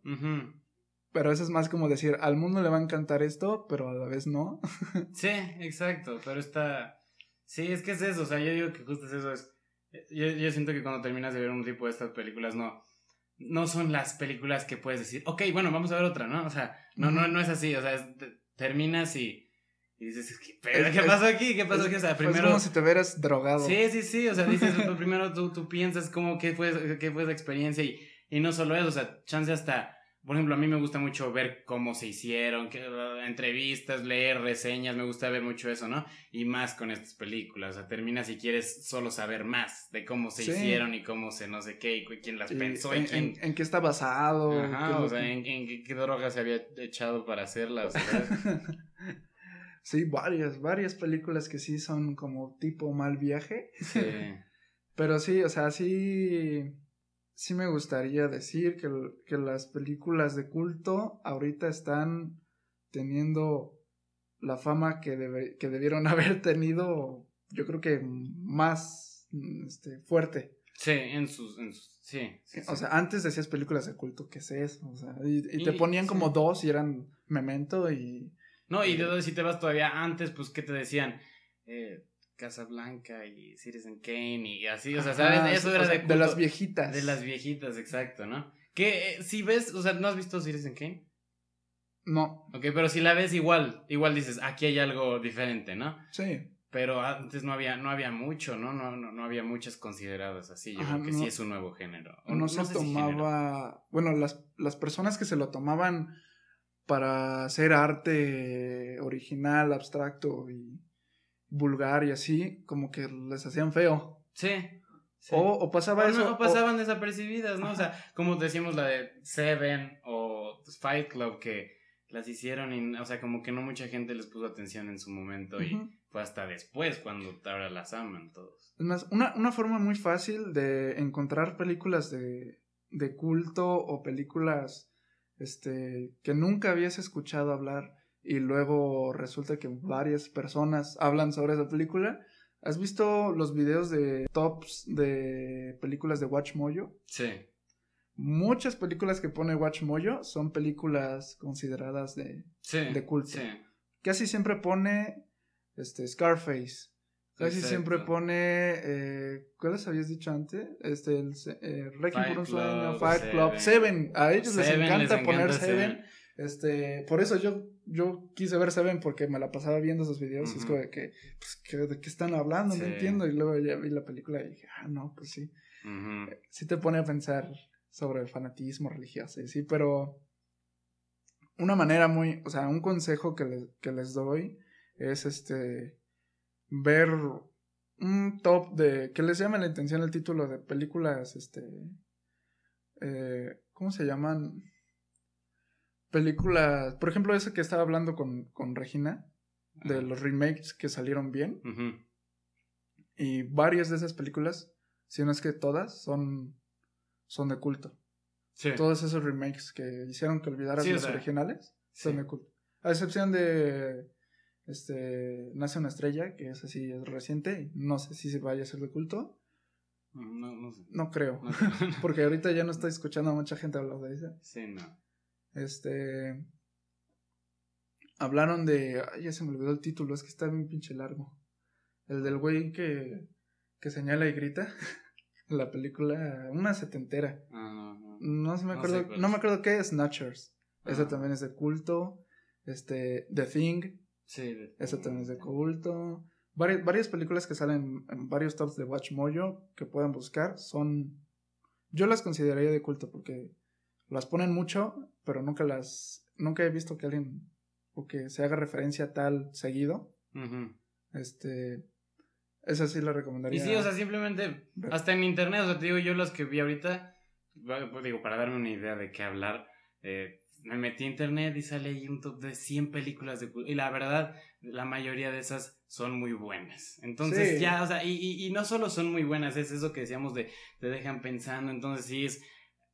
Pero eso es más como decir, al mundo le va a encantar esto, pero a la vez no. <laughs> sí, exacto, pero está... Sí, es que es eso, o sea, yo digo que justo es eso, es yo, yo, siento que cuando terminas de ver un tipo de estas películas, no, no son las películas que puedes decir, ok, bueno, vamos a ver otra, ¿no? O sea, no, no, no es así, o sea, terminas y, y dices, ¿qué, ¿qué pasó aquí? ¿Qué pasó aquí? O sea, primero... Es como si te hubieras drogado. Sí, sí, sí, o sea, dices, <laughs> primero tú, tú piensas cómo, qué fue, qué fue esa experiencia y, y no solo eso, o sea, chance hasta por ejemplo, a mí me gusta mucho ver cómo se hicieron, que, uh, entrevistas, leer reseñas, me gusta ver mucho eso, ¿no? Y más con estas películas, o sea, termina si quieres solo saber más de cómo se hicieron y cómo se no sé qué, y quién las pensó y quién... En, qué está basado. Ajá, o sea, en, qué, qué droga se había echado para hacerlas. <laughs> sí, varias, varias películas que sí son como tipo mal viaje. Sí. <laughs> Pero sí, o sea, sí sí me gustaría decir que, que las películas de culto ahorita están teniendo la fama que, que debieron <laughs> haber tenido, yo creo que más este, fuerte. Sí, en sus, sí, O sea, antes decías películas de culto, ¿qué es eso? O sea, y, te ponían como dos y eran Memento y... No, y de si te vas todavía antes, pues, ¿qué te decían? Eh, Casablanca y Citizen Kane y así, o sea, ¿sabes? Eso era de, de las viejitas. De las viejitas, exacto, ¿no? Que eh, si ves, o sea, ¿no has visto Citizen Kane? No. Ok, pero si la ves igual, igual dices, aquí hay algo diferente, ¿no? Sí. Pero antes no había, no había mucho, ¿no? No, no, no había muchas consideradas así. Yo creo que sí es un nuevo género. no, se tomaba. bueno, las, las personas que se lo tomaban para hacer arte original, abstracto y vulgar y así, como que les hacían feo. Sí. O, pasaba eso. o pasaban desapercibidas, ¿no? O sea, como decíamos la de Seven o Fight Club, que las hicieron y, o sea, como que no mucha gente les puso atención en su momento y fue hasta después cuando ahora las aman todos. Es más, una, una forma muy fácil de encontrar películas de, de culto o películas este, que nunca habías escuchado hablar y luego resulta que varias personas hablan sobre esa película. ¿Has visto los videos de tops de películas de Watch Mojo? Sí. Muchas películas que pone Watch Mojo son películas consideradas de, de culto. Sí. Casi siempre pone este, Scarface. Casi siempre pone. Eh, ¿Cuáles habías dicho antes? Este, el, eh, por un sueño, Fight Club, Seven. A ellos les encanta poner Seven. Este, por eso yo, yo quise ver Seven porque me la pasaba viendo esos videos. Es como de que, pues, ¿de qué están hablando? No entiendo. Y luego ya vi la película y dije, ah, no, pues sí. Eh, sí te pone a pensar sobre el fanatismo religioso, sí, pero una manera muy, o sea, un consejo que, que les doy es este, ver un top de, que les llame la atención el título de películas, este, eh, ¿cómo se llaman? Películas, por ejemplo, ese que estaba hablando con, con Regina, de los remakes que salieron bien. Y varias de esas películas si no es que todas, son, son de culto. Sí. Todos esos remakes que hicieron que olvidaras los originales son de culto. A excepción de este Nace una estrella, que es así, es reciente, no sé si se vaya a ser de culto. No, no sé. No creo. <laughs> porque ahorita ya no <laughs> estoy escuchando a mucha gente hablar de eso. Sí, no. Este. Hablaron de. Ay, ya se me olvidó el título, es que está bien pinche largo. El del güey que, que señala y grita. <laughs> la película, una setentera. Ah, no, se me acuerdo, no, me acuerdo qué, Snatchers. Esa también es de culto. Este, The Thing. Sí. Esa también es de culto. Varias, varias películas que salen en varios tops de Watch Mojo que puedan buscar son. Yo las consideraría de culto porque las ponen mucho, pero nunca las. Nunca he visto que alguien. o que se haga referencia a tal seguido. Este. Esa sí la recomendaría. Y sí, o sea, simplemente. Hasta en internet, o sea, te digo yo las que vi ahorita. Pues digo, para darme una idea de qué hablar. Eh, me metí a internet y sale ahí un top de 100 películas de Y la verdad, la mayoría de esas son muy buenas. Entonces ya, o sea, y, y, no solo son muy buenas, es eso que decíamos de te dejan pensando. Entonces sí es...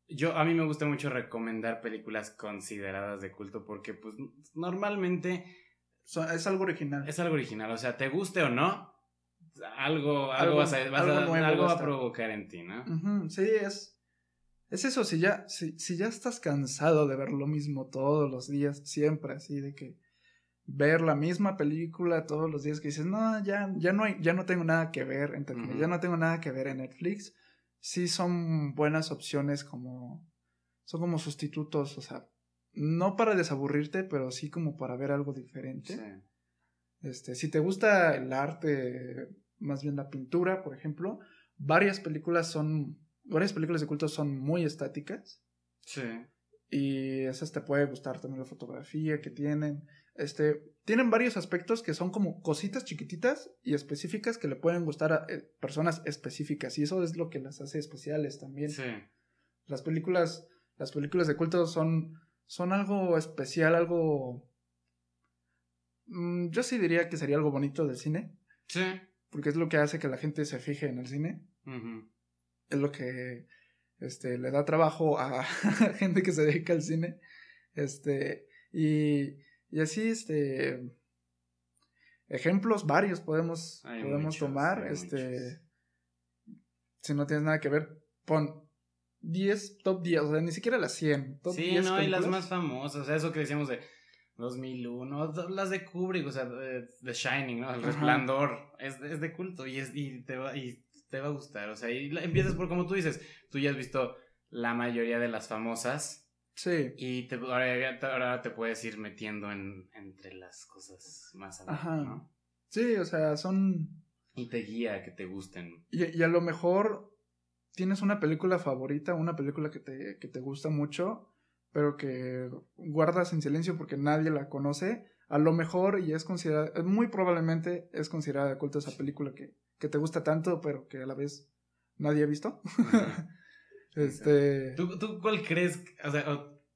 Yo, a mí me gusta mucho recomendar películas consideradas de culto porque pues normalmente... es algo original. Es algo original, o sea, te guste o no, algo, algo, vas a, algo, va a provocar en ti, ¿no? sí, es es eso, si ya, si, si ya estás cansado de ver lo mismo todos los días, siempre así, de que ver la misma película todos los días que dices, no, ya, ya no hay, ya no tengo nada que ver, entre ya no tengo nada que ver en Netflix, sí son buenas opciones como, son como sustitutos, o sea, no para desaburrirte, pero sí como para ver algo diferente. Este, si te gusta el arte, más bien la pintura, por ejemplo, varias películas son varias películas de culto son muy estáticas. Sí. Y esas te puede gustar también la fotografía que tienen. Este, tienen varios aspectos que son como cositas chiquititas y específicas que le pueden gustar a eh, personas específicas. Y eso es lo que las hace especiales también. Sí. Las películas, las películas de culto son, son algo especial, algo... Mm, yo sí diría que sería algo bonito del cine. Sí. Porque es lo que hace que la gente se fije en el cine es lo que este, le da trabajo a <laughs> gente que se dedica al cine. Este, y, y así, este, ejemplos varios podemos, podemos tomar. Este, si no tienes nada que ver, pon 10, top 10, o sea, ni siquiera las 100. Top sí, no, y las más famosas, o sea, eso que decíamos de 2001, las de Kubrick, o sea, The Shining, ¿no? El Resplandor, es, es, de culto y, es, y, te va, y te va a gustar. O sea, y empiezas por como tú dices, tú ya has visto la mayoría de las famosas. Sí. Y te, ahora, te puedes ir metiendo en, entre las cosas más Ajá. ¿no? Sí, o sea, son... Y te guía a que te gusten. Y, a lo mejor tienes una película favorita, una película que te, que te gusta mucho, pero que guardas en silencio porque nadie la conoce. A lo mejor, y es considerada, muy probablemente es considerada de culto esa película que, que te gusta tanto, pero que a la vez nadie ha visto. <laughs> este. ¿Tú, ¿Tú, cuál crees? O sea,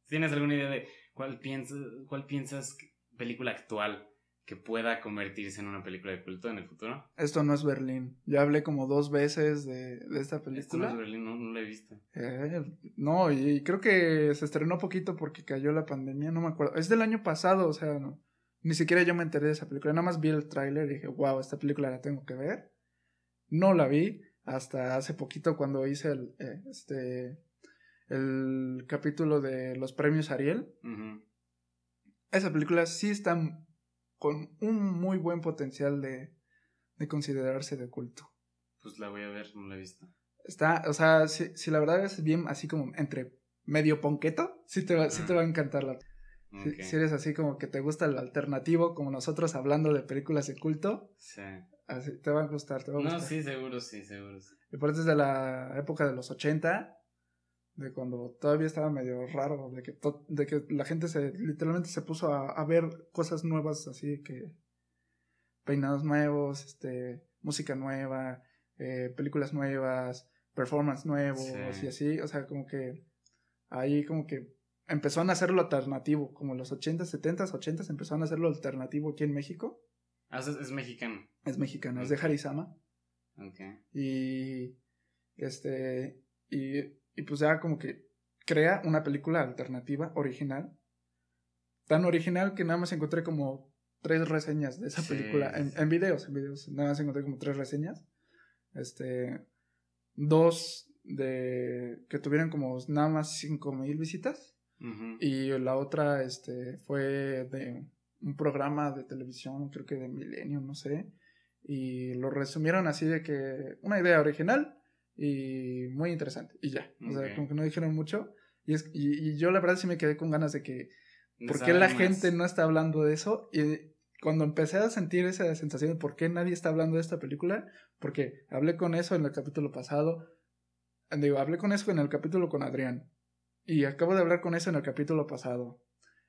¿tienes alguna idea de cuál piensas, cuál piensas película actual que pueda convertirse en una película de culto en el futuro? Esto no es Berlín. Ya hablé como dos veces de, de esta película. Esto no es Berlín, no, no la he visto. Eh, no, y, creo que se estrenó poquito porque cayó la pandemia, no me acuerdo. Es del año pasado, o sea, ni siquiera yo me enteré de esa película. Nada más vi el tráiler y dije, wow, esta película la tengo que ver. No la vi hasta hace poquito cuando hice el, eh, este, el capítulo de los premios Ariel. Esa película sí está con un muy buen potencial de, de considerarse de culto. Pues la voy a ver, no la he visto. Está, o sea, si, si la verdad es bien así como entre medio ponqueto, sí te va, sí te va a encantar la... Si, eres así como que te gusta el alternativo, como nosotros hablando de películas de culto, sí. Así, te va a gustar, te va a gustar. No, sí, seguro, sí, seguro. Y por eso es de la época de los 80, de cuando todavía estaba medio raro, de que, de que la gente se literalmente se puso a, a, ver cosas nuevas, así que peinados nuevos, este, música nueva, eh, películas nuevas, performance nuevos y así, o sea, como que ahí como que empezó a hacer lo alternativo, como los 80, 70, 80 empezó a hacer lo alternativo aquí en México. Ah, es, mexicano. Es mexicano, es de Harisama. Ok. Y, Este, y, y pues ya como que crea una película alternativa, original. Tan original que nada más encontré como tres reseñas de esa película en, en, videos, en videos. Nada más encontré como tres reseñas. Este, dos de que tuvieron como nada más cinco mil visitas. Y la otra, este, fue de un programa de televisión, creo que de Milenio, no sé. Y lo resumieron así de que una idea original y muy interesante. Y ya. O sea, como que no dijeron mucho. Y, es, y, yo la verdad sí me quedé con ganas de que... ¿Por qué la gente no está hablando de eso? Y cuando empecé a sentir esa sensación de por qué nadie está hablando de esta película, porque hablé con eso en el capítulo pasado, digo, hablé con eso en el capítulo con Adrián, y acabo de hablar con eso en el capítulo pasado,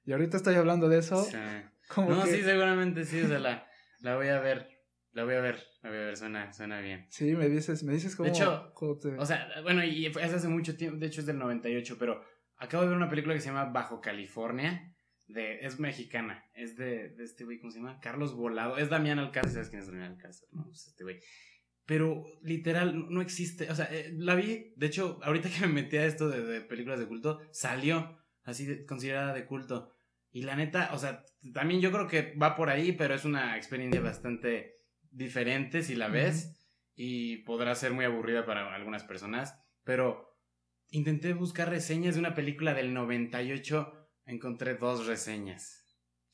y ahorita estoy hablando de eso. <laughs> no, sí, seguramente sí, o sea, la, la voy a ver, la voy a ver, la voy a ver, suena, suena bien. Sí, me dices, me dices cómo... De hecho, o sea, bueno, y es hace mucho tiempo, de hecho es del 98, pero acabo de ver una película que se llama Bajo California, de, es mexicana, es de, de este güey, ¿cómo se llama? Carlos Volado, es Damián Alcázar, ¿sabes quién es Damián Alcázar? No, pues este güey. Pero literal, no existe, o sea, eh, la vi, de hecho, ahorita que me metí a esto de, películas de culto, salió así considerada de culto. Y la neta, o sea, también yo creo que va por ahí, pero es una experiencia bastante diferente si la ves y podrá ser muy aburrida para algunas personas, pero intenté buscar reseñas de una película del 98 encontré dos reseñas.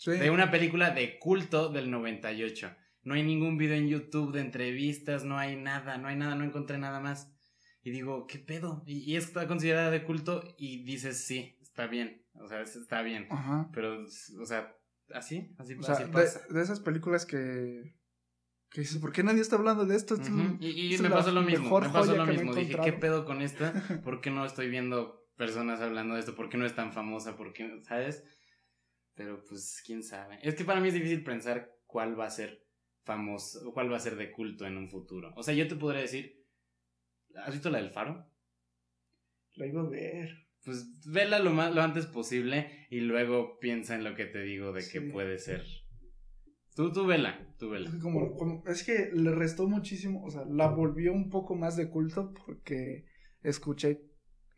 De una película de culto del 98. No hay ningún video en YouTube de entrevistas, no hay nada, no hay nada, no encontré nada más. Y digo, ¿qué pedo? Y, y está considerada de culto y dices, sí, está bien. O sea, está bien. Pero, o sea, así, así, pasa. De, esas películas que, que dices, ¿por qué nadie está hablando de esto? Y, y me pasó lo mismo, me pasó lo mismo. Dije, ¿qué pedo con esta? <laughs> ¿Por qué no estoy viendo personas hablando de esto, ¿por qué no es tan famosa? ¿Por qué, sabes? Pero pues quién sabe. Es que para mí es difícil pensar cuál va a ser famoso, o cuál va a ser de culto en un futuro. O sea, yo te podría decir, ¿has visto la del faro? La iba a ver. Pues vela lo, más, lo antes posible y luego piensa en lo que te digo de que puede ser. Tú, tú vela, tú vela. como, es que le restó muchísimo, o sea, la volvió un poco más de culto porque escuché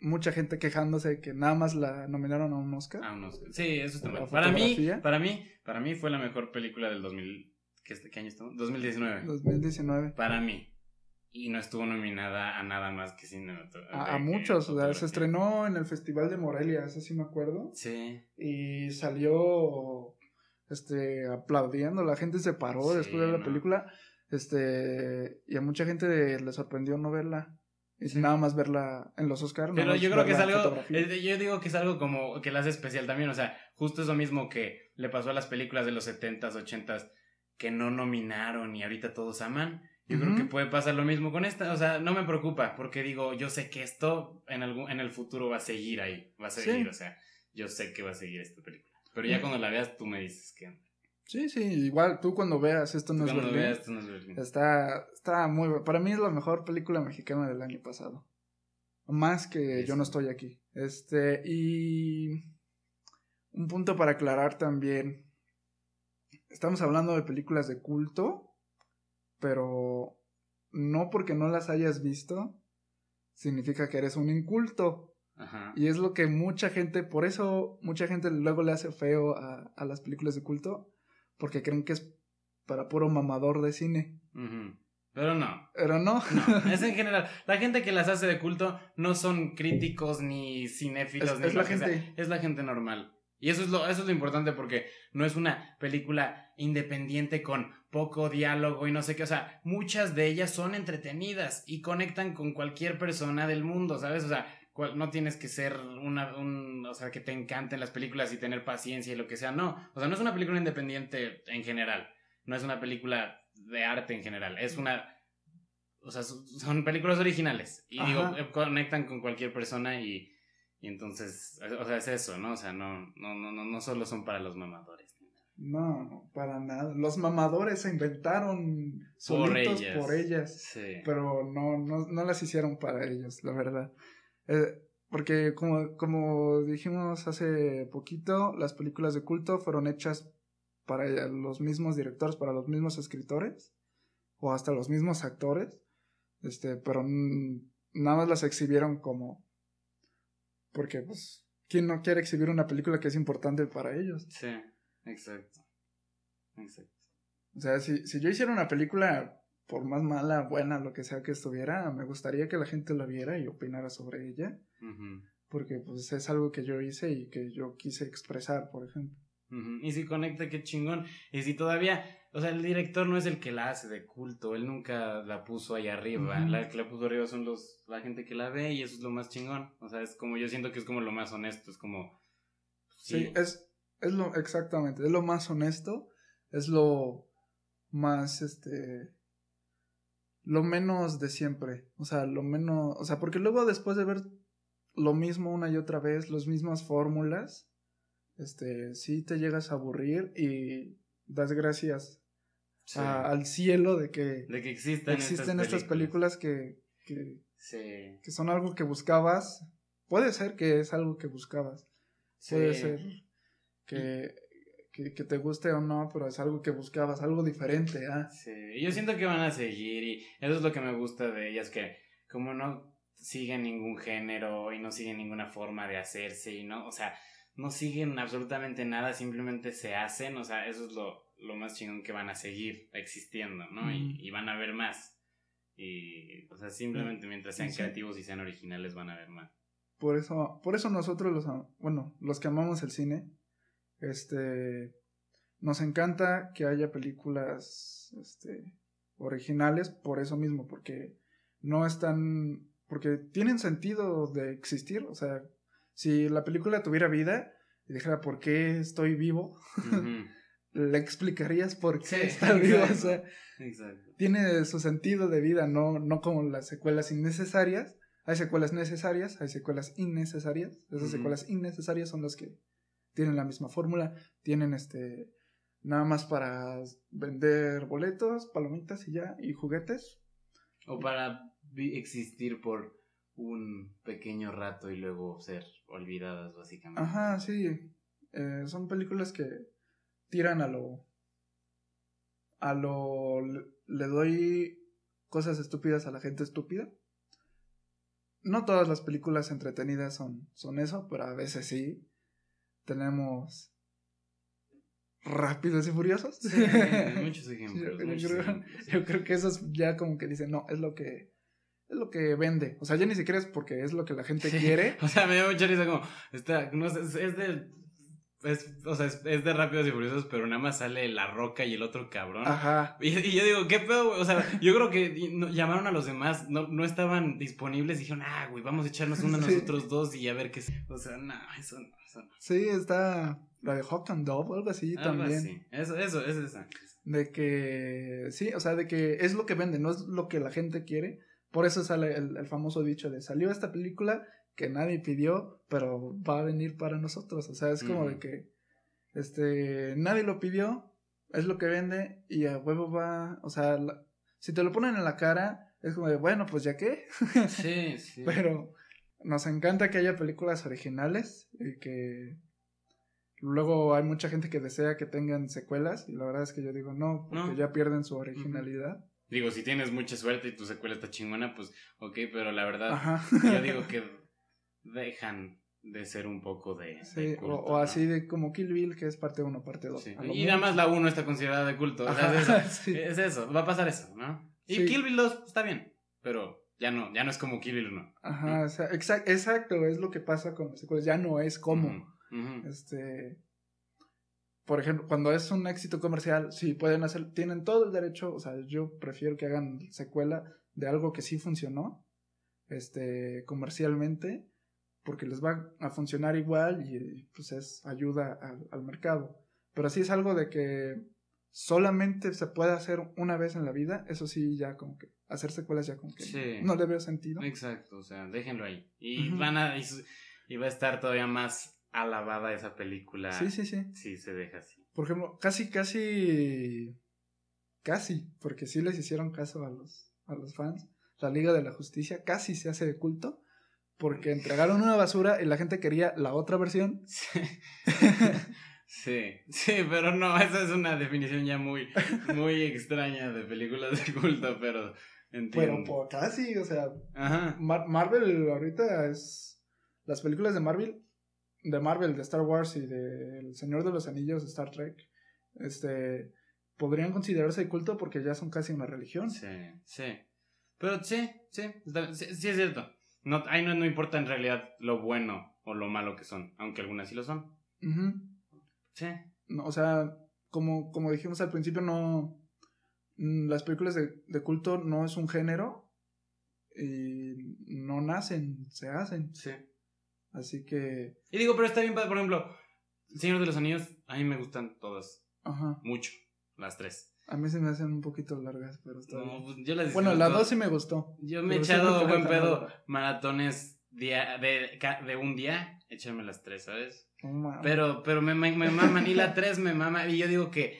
mucha gente quejándose de que nada más la nominaron a un Oscar. A un Oscar. Sí, eso está mal. Para mí, para mí, para mí fue la mejor película del 2000. ¿Qué, qué año estamos? 2019. 2019. Para mí. Y no estuvo nominada a nada más que cine. A, a muchos, o sea, se estrenó en el Festival de Morelia, eso sí me acuerdo. Sí. Y salió este aplaudiendo, la gente se paró después de ver la película. Este, y a mucha gente le sorprendió no verla. Y nada más verla en los Oscars. Pero yo creo que es algo. Yo digo que es algo como que la hace especial también. O sea, justo es lo mismo que le pasó a las películas de los 70s, 80s que no nominaron y ahorita todos aman. Yo creo que puede pasar lo mismo con esta. O sea, no me preocupa porque digo, yo sé que esto en, algún, en el futuro va a seguir ahí. Va a seguir, o sea, yo sé que va a seguir esta película. Pero ya cuando la veas, tú me dices que. Sí, sí, igual tú cuando veas esto no, es Berlín, Está, está muy para mí es la mejor película mexicana del año pasado. Más que Yo no estoy aquí. Este, y un punto para aclarar también. Estamos hablando de películas de culto, pero no porque no las hayas visto significa que eres un inculto. Ajá. Y es lo que mucha gente, por eso mucha gente luego le hace feo a, a las películas de culto, porque creen que es para puro mamador de cine. Pero no. Pero no. no. <laughs> Es en general. La gente que las hace de culto no son críticos ni cinéfilos. Es, ni es la gente. es la gente normal. Y eso es, lo, eso es lo importante porque no es una película independiente con poco diálogo y no sé qué. O sea, muchas de ellas son entretenidas y conectan con cualquier persona del mundo, ¿sabes? O sea, no tienes que ser una, un, o sea, que te encanten las películas y tener paciencia y lo que sea, no. O sea, no es una película independiente en general, no es una película de arte en general, es una, o sea, son películas originales y digo, eh, conectan con cualquier persona y, y entonces, o sea, es eso, ¿no? O sea, no, no, no, no solo son para los mamadores. No, para nada. Los mamadores se inventaron solitos por ellas. sí. Pero no, no, no las hicieron para ellos, la verdad. Eh, porque como, como dijimos hace poquito, las películas de culto fueron hechas para los mismos directores, para los mismos escritores, o hasta los mismos actores, este, pero nada más las exhibieron como... Porque, pues, ¿quién no quiere exhibir una película que es importante para ellos? Sí, exacto. Exacto. O sea, si, si yo hiciera una película, por más mala, buena, lo que sea que estuviera, me gustaría que la gente la viera y opinara sobre ella. Porque, pues, es algo que yo hice y que yo quise expresar, por ejemplo. Y si conecta, qué chingón. Y si todavía, o sea, el director no es el que la hace de culto, él nunca la puso ahí arriba. La que la puso arriba son los, la gente que la ve y eso es lo más chingón. O sea, es como, yo siento que es como lo más honesto, es como... Sí, es, es lo, exactamente, es lo más honesto, es lo más, este, lo menos de siempre. O sea, lo menos, o sea, porque luego después de ver lo mismo una y otra vez, las mismas fórmulas, este, sí te llegas a aburrir y das gracias al cielo de que, de que existen, existen estas, películas, que, que, que, son algo que buscabas. Puede ser que es algo que buscabas. Puede ser que, que, te guste o no, pero es algo que buscabas, algo diferente. ¿ah? Sí, yo siento que van a seguir y eso es lo que me gusta de ellas, que como no siguen ningún género y no siguen ninguna forma de hacerse y no, o sea, no siguen absolutamente nada, simplemente se hacen, o sea, eso es lo, lo más chingón que van a seguir existiendo, ¿no? Y, van a ver más. Y, o sea, simplemente mientras sean creativos y sean originales van a ver más. Por eso, por eso nosotros los, bueno, los que amamos el cine, este, nos encanta que haya películas, este, originales por eso mismo, porque no están, porque tienen sentido de existir, o sea, si la película tuviera vida y dijera por qué estoy vivo, le explicarías por qué está vivo. O sea, tiene su sentido de vida, no, no como las secuelas innecesarias. Hay secuelas necesarias, hay secuelas innecesarias. Esas secuelas innecesarias son las que tienen la misma fórmula, tienen este nada más para vender boletos, palomitas y ya, y juguetes. O para existir por un pequeño rato y luego ser olvidadas, básicamente. Ajá, sí. Eh, son películas que tiran a lo. A lo. Le doy cosas estúpidas a la gente estúpida. No todas las películas entretenidas son, son eso, pero a veces sí. Tenemos. Rápidos y furiosos. Sí, <laughs> muchos ejemplos. yo, creo, que esos ya como que dicen, no, es lo que es lo que vende. O sea, ya ni siquiera es porque es lo que la gente quiere. <laughs> O sea, me dio mucha risa como, está, no sé, es de, es, o sea, es, de Rápidos y Furiosos, pero nada más sale La Roca y el otro cabrón. Ajá. Y, yo digo, ¿qué pedo, güey? O sea, yo creo que llamaron a los demás, no, no estaban disponibles y dijeron, ah, güey, vamos a echarnos uno a <laughs> nosotros dos y a ver qué... O sea, no, eso no, eso no. Sí, está la de Hawk and Dove, algo así algo también. Así. Eso, eso, es esa. De que, sí, o sea, de que es lo que vende, no es lo que la gente quiere por eso sale el, famoso dicho de salió esta película que nadie pidió, pero va a venir para nosotros. O sea, es como de que este nadie lo pidió, es lo que vende y a huevo va, o sea, si te lo ponen en la cara, es como de, bueno, pues ya qué. <laughs> Sí, sí. pero nos encanta que haya películas originales y que luego hay mucha gente que desea que tengan secuelas y la verdad es que yo digo no, porque ya pierden su originalidad. Digo, si tienes mucha suerte y tu secuela está chingona, pues ok, pero la verdad, yo digo <laughs> que dejan de ser un poco de. Sí, o, así de como Kill Bill, que es parte 1, parte 2. Y nada más la 1 está considerada de culto. es, eso, <laughs> es, eso, va a pasar eso, ¿no? Y Kill Bill 2 está bien, pero ya no, ya no es como Kill Bill 1. Ajá, o sea, exacto, es lo que pasa con las secuelas, ya no es como. Este por ejemplo, cuando es un éxito comercial, sí pueden hacer, tienen todo el derecho, o sea, yo prefiero que hagan secuela de algo que sí funcionó, este, comercialmente, porque les va a funcionar igual y pues es ayuda al, mercado. Pero si es algo de que solamente se puede hacer una vez en la vida, eso sí, ya como que hacer secuelas ya como que no le veo sentido. Exacto, o sea, déjenlo ahí. Y van a, y va a estar todavía más alabada esa película. Sí, sí, sí. Sí, se deja así. Por ejemplo, casi, casi. Casi, porque sí les hicieron caso a los, a los fans. La Liga de la Justicia casi se hace de culto. Porque entregaron una basura y la gente quería la otra versión. Sí. Sí, pero no, esa es una definición ya muy, muy extraña de películas de culto, pero Pero por casi, o sea. Marvel ahorita es. Las películas de Marvel. De Marvel, de Star Wars y de El Señor de los Anillos, de Star Trek. Este. Podrían considerarse de culto porque ya son casi una religión. Sí, sí. Pero sí, sí, sí, es cierto. No, ahí no, no importa en realidad lo bueno o lo malo que son, aunque algunas sí lo son. Sí. No, o sea, como, como dijimos al principio, no. Mm, las películas de, de culto no es un género. Y no nacen, se hacen. Sí. Así que. Y digo, pero está bien, por ejemplo, Señor de los Anillos, a mí me gustan todas. Ajá. Mucho, las tres. A mí se me hacen un poquito largas, pero está no, pues, yo las Bueno, la dos sí me gustó. Yo me he echado buen pedo maratones día, de, de un día, échame las tres, ¿sabes? pero, pero me, me, me maman, y la tres me mama, y yo digo que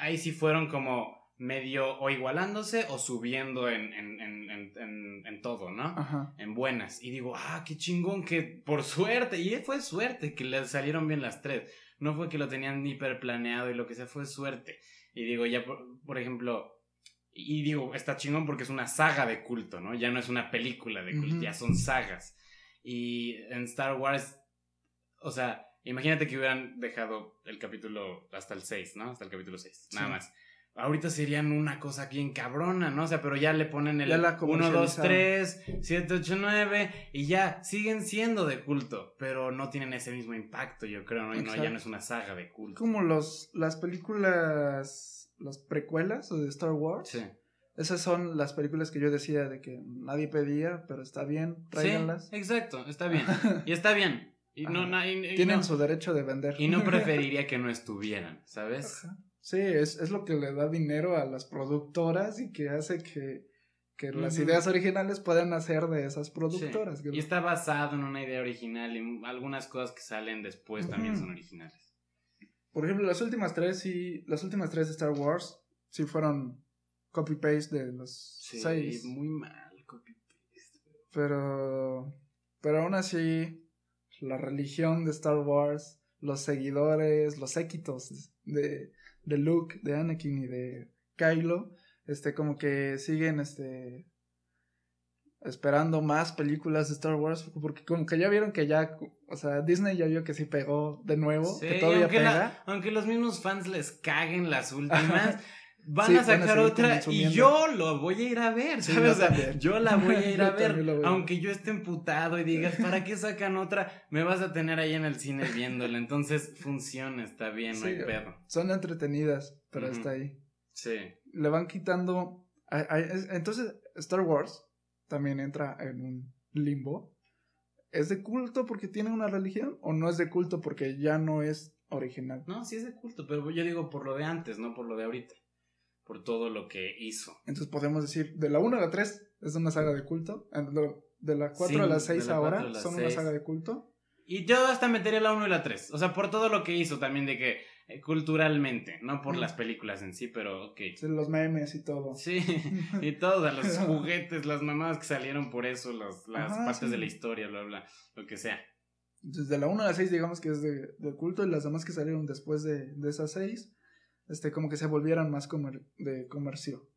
ahí sí fueron como medio o igualándose o subiendo en, en, en, en todo, ¿no? Ajá. En buenas. Y digo, ah, qué chingón que por suerte, y fue suerte que le salieron bien las tres. No fue que lo tenían hiper planeado y lo que sea, fue suerte. Y digo, ya, por, ejemplo, y digo, está chingón porque es una saga de culto, ¿no? Ya no es una película de culto, ya son sagas. Y en Star Wars, o sea, imagínate que hubieran dejado el capítulo hasta el 6, ¿no? Hasta el capítulo 6, nada más. Ahorita serían una cosa bien cabrona, ¿no? O sea, pero ya le ponen el 1, 2, 3, 7, 8, 9 y ya siguen siendo de culto, pero no tienen ese mismo impacto, yo creo, ¿no? Y no, ya no es una saga de culto. Como los, las películas, las precuelas de Star Wars. Sí. Esas son las películas que yo decía de que nadie pedía, pero está bien, tráiganlas. Sí, exacto, está bien. <laughs> y está bien. Y no, Tienen su derecho de vender. Y no <laughs> preferiría que no estuvieran, ¿sabes? Sí, es, es, lo que le da dinero a las productoras y que hace que, que las ideas originales puedan nacer de esas productoras. Y está basado en una idea original y algunas cosas que salen después también son originales. Por ejemplo, las últimas tres y las últimas tres de Star Wars sí fueron copy paste de los sí, seis. muy mal copy paste. Pero pero aún así la religión de Star Wars, los seguidores, los séquitos de de Luke, de Anakin y de Kylo, este, como que siguen, este, esperando más películas de Star Wars, porque como que ya vieron que ya, o sea, Disney ya vio que sí pegó de nuevo, que todavía aunque pega. aunque los mismos fans les caguen las últimas, <laughs> van a sacar otra y yo lo voy a ir a ver, ¿sabes? yo la voy a ir <laughs> a ver, aunque yo esté emputado y digas, ¿para qué sacan otra? Me vas a tener ahí en el cine viéndola, entonces funciona, está bien, no hay pedo. Son entretenidas, pero está ahí. Sí. Le van quitando, entonces Star Wars también entra en un limbo. ¿Es de culto porque tiene una religión o no es de culto porque ya no es original? No, sí es de culto, pero yo digo por lo de antes, no por lo de ahorita por todo lo que hizo. Entonces podemos decir, de la 1 a la 3 es una saga de culto, de la 4 a la 6 ahora son una saga de culto. Y yo hasta metería la 1 y la 3, o sea, por todo lo que hizo también de que eh, culturalmente, no por las películas en sí, pero ok. los memes y todo. Sí, y todos, los <laughs> juguetes, las mamadas que salieron por eso, las partes de la historia, bla, bla, lo que sea. Desde la 1 a la 6 digamos que es de, de culto y las demás que salieron después de, de esas 6 este, como que se volvieran más de comercio.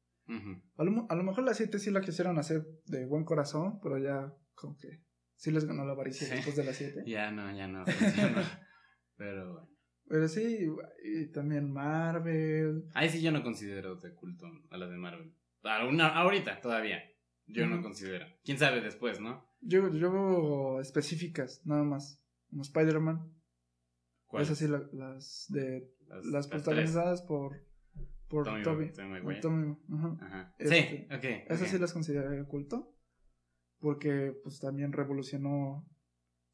a, lo, mejor la 7 sí la quisieron hacer de buen corazón, pero ya como que sí les ganó la avaricia después de la 7. <laughs> ya no, ya no. <laughs> pero bueno. Pero sí, y también Marvel. Ahí sí yo no considero de culto a la de Marvel. ahorita todavía. Yo no considero. Quién sabe después, ¿no? Yo, yo específicas, nada más. Como Spider-Man. ¿Cuál? Esas sí, las de las, protagonizadas por, por Tommy. Tommy, ajá. Sí, este, ok. Esas sí las consideraría culto. Porque pues también revolucionó.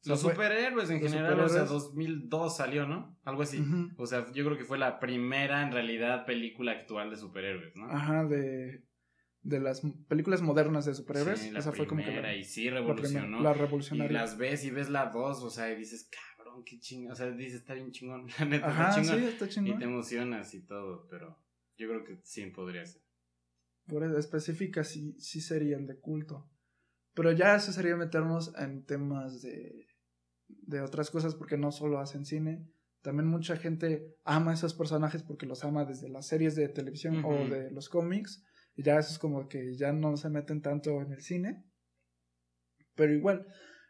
Los superhéroes en general, o sea, 2002 salió, ¿no? Algo así. O sea, yo creo que fue la primera, en realidad, película actual de superhéroes, ¿no? Ajá, de, de las películas modernas de superhéroes. Sí, esa fue como que la, y sí revolucionó. La, revolucionaria. Y las ves y ves la 2, o sea, y dices, qué chingón. O sea, dices, está bien chingón. <laughs> La neta, está chingón. Sí, está chingón. Y te emocionas y todo, pero yo creo que sí podría ser. Por eso, específicas sí, sí serían de culto. Pero ya eso sería meternos en temas de, de otras cosas, porque no solo hacen cine. También mucha gente ama a esos personajes porque los ama desde las series de televisión o de los cómics. Y ya eso es como que ya no se meten tanto en el cine. Pero igual,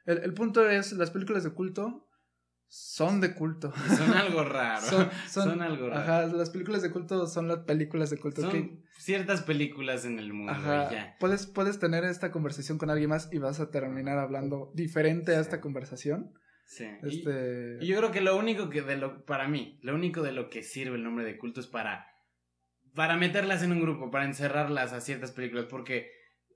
el, el punto es, las películas de culto son de culto. Son algo raro. <laughs> Son, algo raro. Ajá, las películas de culto son las películas de culto. Son ciertas películas en el mundo. Ajá. Puedes, puedes tener esta conversación con alguien más y vas a terminar hablando diferente a esta conversación. Sí. Este... Y, yo creo que lo único que de lo, para mí, lo único de lo que sirve el nombre de culto es para, para meterlas en un grupo, para encerrarlas a ciertas películas, porque,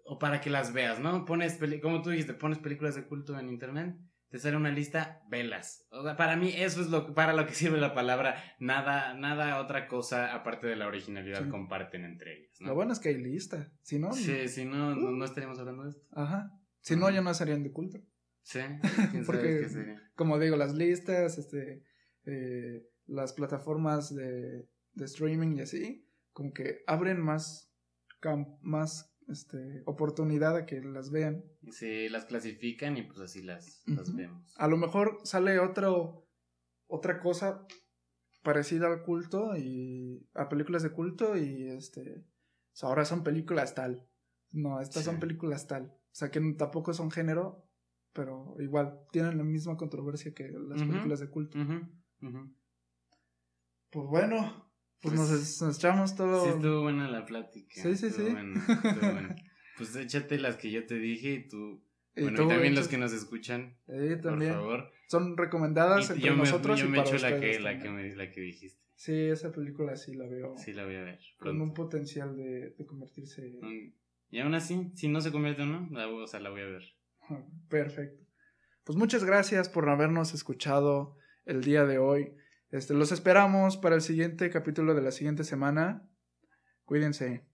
o para que las veas, ¿no? Pones, como tú dijiste, pones películas de culto en internet te sale una lista, velas. O sea, para mí eso es lo para lo que sirve la palabra. Nada, nada otra cosa aparte de la originalidad comparten entre ellas. Lo bueno es que hay lista. Si no, sí, si no, no, estaríamos hablando de esto. Ajá. Si no, ya no serían de culto. Sí. <laughs> Porque, como digo, las listas, este, eh, las plataformas de, de streaming y así, como que abren más, más este, oportunidad a que las vean. Sí, las clasifican y pues así las, las vemos. A lo mejor sale otro, otra cosa parecida al culto y a películas de culto y este, ahora son películas tal. No, estas son películas tal. O sea que tampoco son género, pero igual tienen la misma controversia que las películas de culto. Pues bueno, pues, nos, echamos todo. Sí, estuvo buena la plática. Sí, sí, sí. <laughs> Pues échate las que yo te dije y tú. bueno, y también los que nos escuchan. Sí, también. Por favor. Son recomendadas entre yo nosotros. yo me echo la que, la, que me, la que dijiste. Sí, esa película sí la veo. Sí, la voy a ver. Con un potencial de, de convertirse. Y aún así, si no se convierte o no, la, o sea, la voy a ver. <laughs> Perfecto. Pues muchas gracias por habernos escuchado el día de hoy. Este, los esperamos para el siguiente capítulo de la siguiente semana. Cuídense.